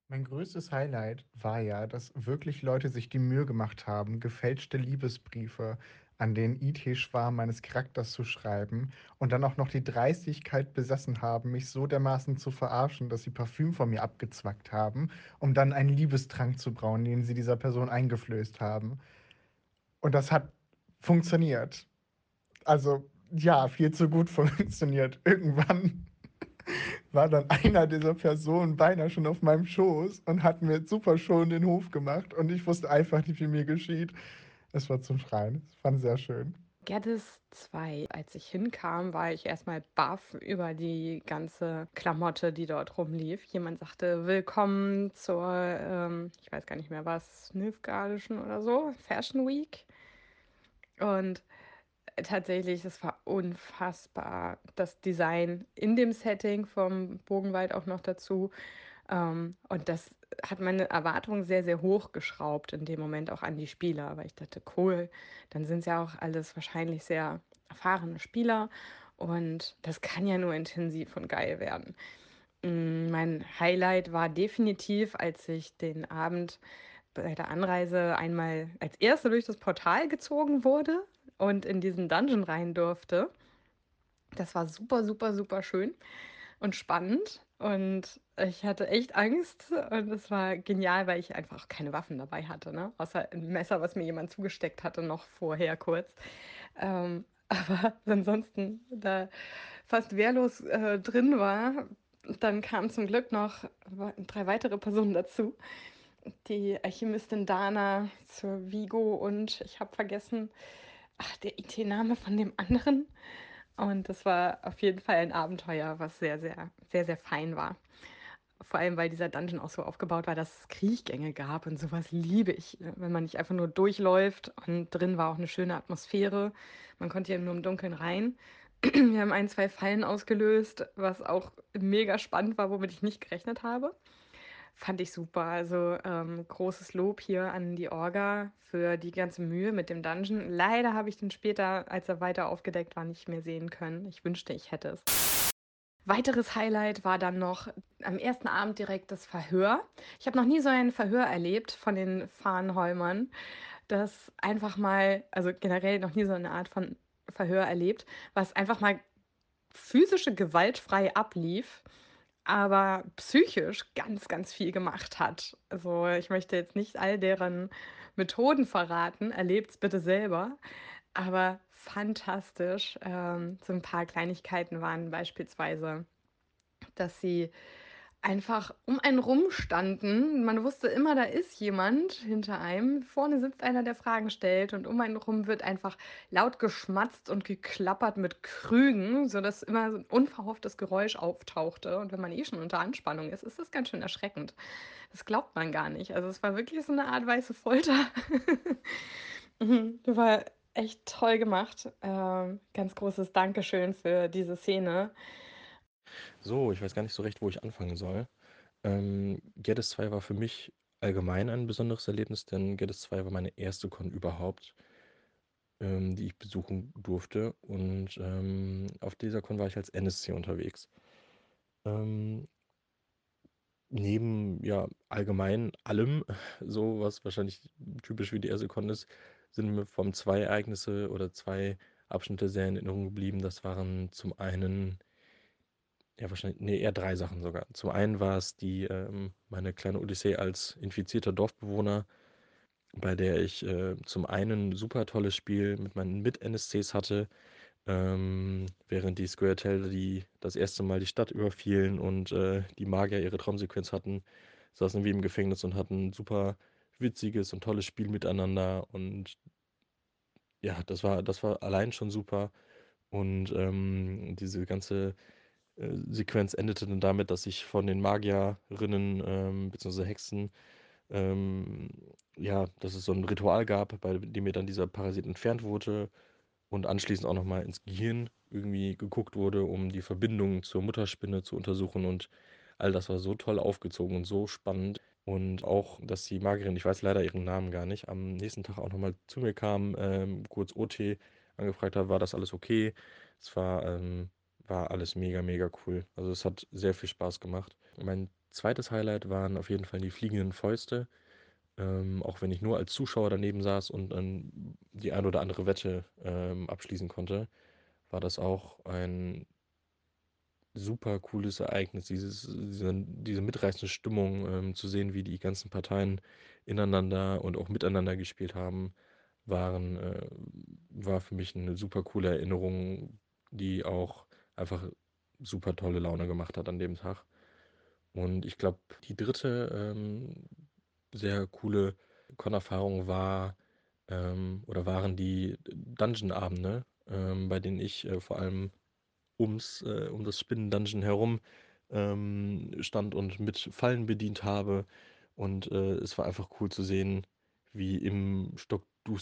Mein größtes Highlight war ja, dass wirklich Leute sich die Mühe gemacht haben, gefälschte Liebesbriefe an den IT-Schwarm meines Charakters zu schreiben und dann auch noch die Dreistigkeit besessen haben, mich so dermaßen zu verarschen, dass sie Parfüm von mir abgezwackt haben, um dann einen Liebestrank zu brauen, den sie dieser Person eingeflößt haben. Und das hat funktioniert. Also ja, viel zu gut funktioniert. Irgendwann war dann einer dieser Personen beinahe schon auf meinem Schoß und hat mir super schon den Hof gemacht und ich wusste einfach nicht, wie mir geschieht. Es war zum Schreien. Es fand sehr schön. Geddes 2. Als ich hinkam, war ich erstmal baff über die ganze Klamotte, die dort rumlief. Jemand sagte, willkommen zur, ähm, ich weiß gar nicht mehr was, Nilfgaardischen oder so, Fashion Week. Und tatsächlich, es war unfassbar. Das Design in dem Setting vom Bogenwald auch noch dazu. Ähm, und das hat meine Erwartungen sehr, sehr hoch geschraubt in dem Moment auch an die Spieler, weil ich dachte, cool, dann sind es ja auch alles wahrscheinlich sehr erfahrene Spieler und das kann ja nur intensiv und geil werden. Mm, mein Highlight war definitiv, als ich den Abend bei der Anreise einmal als Erste durch das Portal gezogen wurde und in diesen Dungeon rein durfte. Das war super, super, super schön und spannend. Und ich hatte echt Angst und es war genial, weil ich einfach keine Waffen dabei hatte, ne? Außer ein Messer, was mir jemand zugesteckt hatte, noch vorher kurz. Ähm, aber ansonsten da fast wehrlos äh, drin war, dann kamen zum Glück noch drei weitere Personen dazu. Die Alchemistin Dana zur Vigo und ich habe vergessen, ach, der IT-Name von dem anderen. Und das war auf jeden Fall ein Abenteuer, was sehr, sehr, sehr, sehr fein war. Vor allem, weil dieser Dungeon auch so aufgebaut war, dass es Kriechgänge gab und sowas liebe ich, ne? wenn man nicht einfach nur durchläuft und drin war auch eine schöne Atmosphäre. Man konnte ja nur im Dunkeln rein. Wir haben ein, zwei Fallen ausgelöst, was auch mega spannend war, womit ich nicht gerechnet habe fand ich super. Also ähm, großes Lob hier an die Orga für die ganze Mühe mit dem Dungeon. Leider habe ich den später, als er weiter aufgedeckt war, nicht mehr sehen können. Ich wünschte, ich hätte es. Weiteres Highlight war dann noch am ersten Abend direkt das Verhör. Ich habe noch nie so ein Verhör erlebt von den Fahnenholmern, das einfach mal, also generell noch nie so eine Art von Verhör erlebt, was einfach mal physische Gewalt frei ablief aber psychisch ganz, ganz viel gemacht hat. Also ich möchte jetzt nicht all deren Methoden verraten, erlebt es bitte selber, aber fantastisch. Ähm, so ein paar Kleinigkeiten waren beispielsweise, dass sie einfach um einen rumstanden. Man wusste immer, da ist jemand hinter einem. Vorne sitzt einer, der Fragen stellt und um einen rum wird einfach laut geschmatzt und geklappert mit Krügen, sodass immer so ein unverhofftes Geräusch auftauchte. Und wenn man eh schon unter Anspannung ist, ist das ganz schön erschreckend. Das glaubt man gar nicht. Also es war wirklich so eine Art weiße Folter. Mhm, das war echt toll gemacht. Ähm, ganz großes Dankeschön für diese Szene. So, ich weiß gar nicht so recht, wo ich anfangen soll. Ähm, Gears 2 war für mich allgemein ein besonderes Erlebnis, denn Gears 2 war meine erste Con überhaupt, ähm, die ich besuchen durfte. Und ähm, auf dieser Con war ich als NSC unterwegs. Ähm, neben ja allgemein allem, so was wahrscheinlich typisch für die erste Con ist, sind mir vom zwei Ereignisse oder zwei Abschnitte sehr in Erinnerung geblieben. Das waren zum einen ja, wahrscheinlich, ne, eher drei Sachen sogar. Zum einen war es die, ähm meine kleine Odyssee als infizierter Dorfbewohner, bei der ich, äh, zum einen 'n super tolles Spiel mit meinen Mit-NSCs hatte, ähm, während die Squirtle die das erste Mal die Stadt überfielen und, äh, die Magier ihre Traumsequenz hatten, saßen wir im Gefängnis und hatten 'n super witziges und tolles Spiel miteinander und ja, das war das war allein schon super und, ähm, diese ganze, äh, Sequenz endete dann damit, dass ich von den Magierinnen, ähm, beziehungsweise Hexen, ähm ja, dass es so 'n Ritual gab, bei dem mir dann dieser Parasit entfernt wurde und anschließend auch noch mal ins Gehirn irgendwie geguckt wurde, um die Verbindung zur Mutterspinne zu untersuchen und all das war so toll aufgezogen und so spannend. Und auch, dass die Magierin, ich weiß leider ihren Namen gar nicht, am nächsten Tag auch noch mal zu mir kam, ähm, kurz OT angefragt hat: „War das alles okay?“ Es war, ähm war alles mega, mega cool. Also, es hat sehr viel Spaß gemacht. Mein zweites Highlight waren auf jeden Fall die fliegenden Fäuste. Ähm, auch wenn ich nur als Zuschauer daneben saß und dann die ein oder andere Wette, ähm, abschließen konnte, war das auch ein super cooles Ereignis, dieses diese diese mitreißende Stimmung, ähm, zu sehen, wie die ganzen Parteien ineinander und auch miteinander gespielt haben, waren äh, war für mich 'ne super coole Erinnerung, die auch einfach super tolle Laune gemacht hat an dem Tag. Und ich glaube, die dritte, ähm, sehr coole Con-Erfahrung war, ähm oder waren die Dungeon-Abende, ähm, bei denen ich, äh, vor allem ums äh, um das Spinnen-Dungeon herum, ähm, stand und mit Fallen bedient habe. Und, äh, es war einfach cool zu sehen, wie im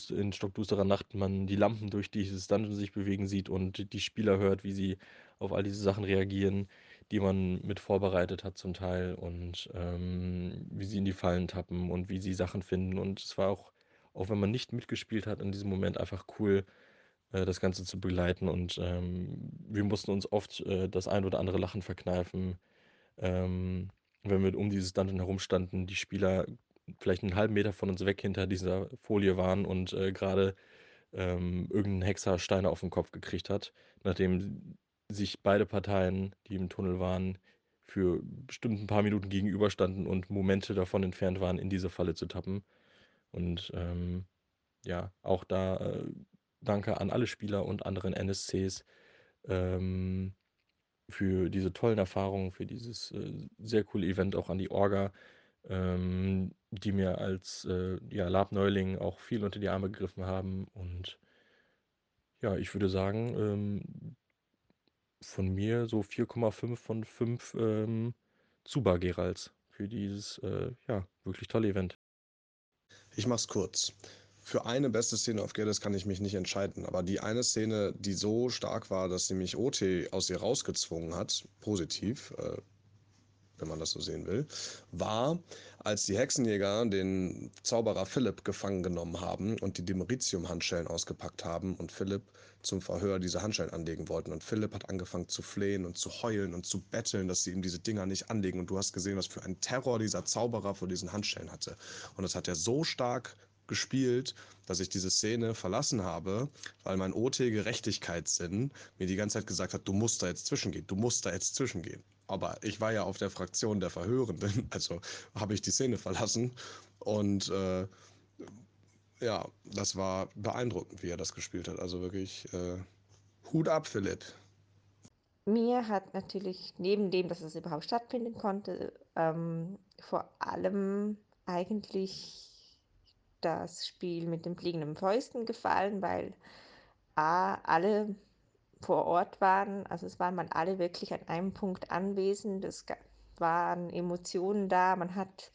in stockdusterer Nacht man die Lampen durch dieses Dungeon sich bewegen sieht und die Spieler hört, wie sie auf all diese Sachen reagieren, die man mit vorbereitet hat zum Teil und, ähm, wie sie in die Fallen tappen und wie sie Sachen finden. Und es war auch auch wenn man nicht mitgespielt hat in diesem Moment, einfach cool, äh, das Ganze zu begleiten und, ähm, wir mussten uns oft, äh, das ein oder andere Lachen verkneifen, ähm, wenn wir um dieses Dungeon herum standen, die Spieler vielleicht 'n halben Meter von uns weg hinter dieser Folie waren und, äh, grade, ähm, irgend 'n Hexer Steine auf 'n Kopf gekriegt hat, nachdem sich beide Parteien, die im Tunnel waren, für bestimmt 'n paar Minuten gegenüberstanden und Momente davon entfernt waren, in diese Falle zu tappen. Und, ähm, ja, auch da, äh, danke an alle Spieler und anderen NSCs, ähm, für diese tollen Erfahrungen, für dieses, äh, sehr coole Event, auch an die Orga, ähm, die mir als, äh, ja, Lab-Neuling auch viel unter die Arme gegriffen haben. Und ja, ich würde sagen, ähm von mir so 4,5 von 5, ähm, Zuba-Geralts für dieses, äh, ja, wirklich tolle Event. Ich mache es kurz. Für eine beste Szene auf Geddes kann ich mich nicht entscheiden, aber die eine Szene, die so stark war, dass sie mich OT aus ihr rausgezwungen hat, positiv, äh, wenn man das so sehen will, war, als die Hexenjäger den Zauberer Philipp gefangen genommen haben und die Demeritium-Handschellen ausgepackt haben und Philipp zum Verhör diese Handschellen anlegen wollten. Und Philipp hat angefangen zu flehen und zu heulen und zu betteln, dass sie ihm diese Dinger nicht anlegen. Und du hast gesehen, was für einen Terror dieser Zauberer vor diesen Handschellen hatte. Und das hat er so stark gespielt, dass ich diese Szene verlassen habe, weil mein OT Gerechtigkeitssinn mir die ganze Zeit gesagt hat: „Du musst da jetzt zwischengehen. Du musst da jetzt zwischengehen.“ Aber ich war ja auf der Fraktion der Verhörenden, also habe ich die Szene verlassen und, äh, ja, das war beeindruckend, wie er das gespielt hat. Also wirklich, äh, Hut ab, Philipp. Mir hat natürlich neben dem, dass es überhaupt stattfinden konnte, ähm, vor allem eigentlich das Spiel mit den fliegenden Fäusten gefallen, weil A, alle vor Ort waren. Also, es waren mal alle wirklich an einem Punkt anwesend. Es waren Emotionen da. Man hat,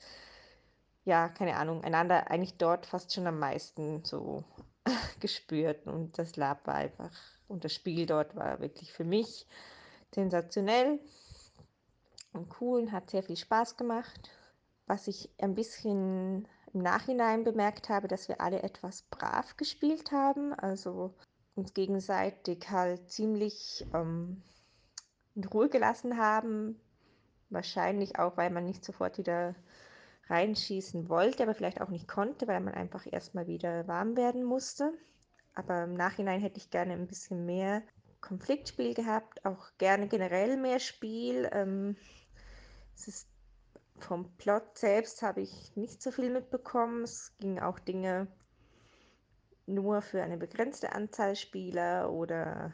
ja, keine Ahnung, einander eigentlich dort fast schon am meisten so gespürt und das Lab war einfach und das Spiel dort war wirklich für mich sensationell und cool und hat sehr viel Spaß gemacht. Was ich ein bisschen im Nachhinein bemerkt habe, dass wir alle etwas brav gespielt haben, also uns gegenseitig halt ziemlich, ähm, in Ruhe gelassen haben. Wahrscheinlich auch, weil man nicht sofort wieder reinschießen wollte, aber vielleicht auch nicht konnte, weil man einfach erstmal wieder warm werden musste. Aber im Nachhinein hätte ich gerne ein bisschen mehr Konfliktspiel gehabt, auch gerne generell mehr Spiel. Ähm, es ist vom Plot selbst habe ich nicht so viel mitbekommen. Es ging auch Dinge nur für eine begrenzte Anzahl Spieler oder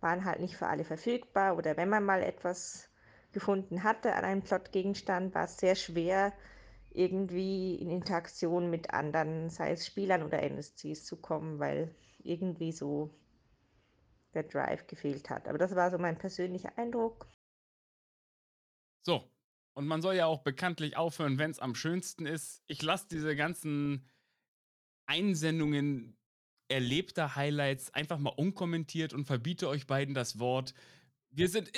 waren halt nicht für alle verfügbar. Oder wenn man mal etwas gefunden hatte an einem Plotgegenstand, war es sehr schwer, irgendwie in Interaktion mit anderen, sei es Spielern oder NSCs zu kommen, weil irgendwie so der Drive gefehlt hat. Aber das war so mein persönlicher Eindruck. So, und man soll ja auch bekanntlich aufhören, wenn es am schönsten ist. Ich lasse diese ganzen Einsendungen erlebter Highlights einfach mal unkommentiert und verbiete euch beiden das Wort. Wir sind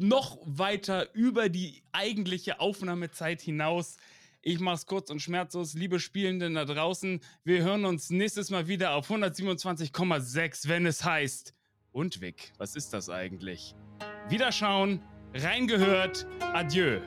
noch weiter über die eigentliche Aufnahmezeit hinaus. Ich mach's kurz und schmerzlos. Liebe Spielenden da draußen, wir hören uns nächstes Mal wieder auf 127,6, wenn es heißt. Und Vic, was ist das eigentlich? Wiederschauen, reingehört, adieu.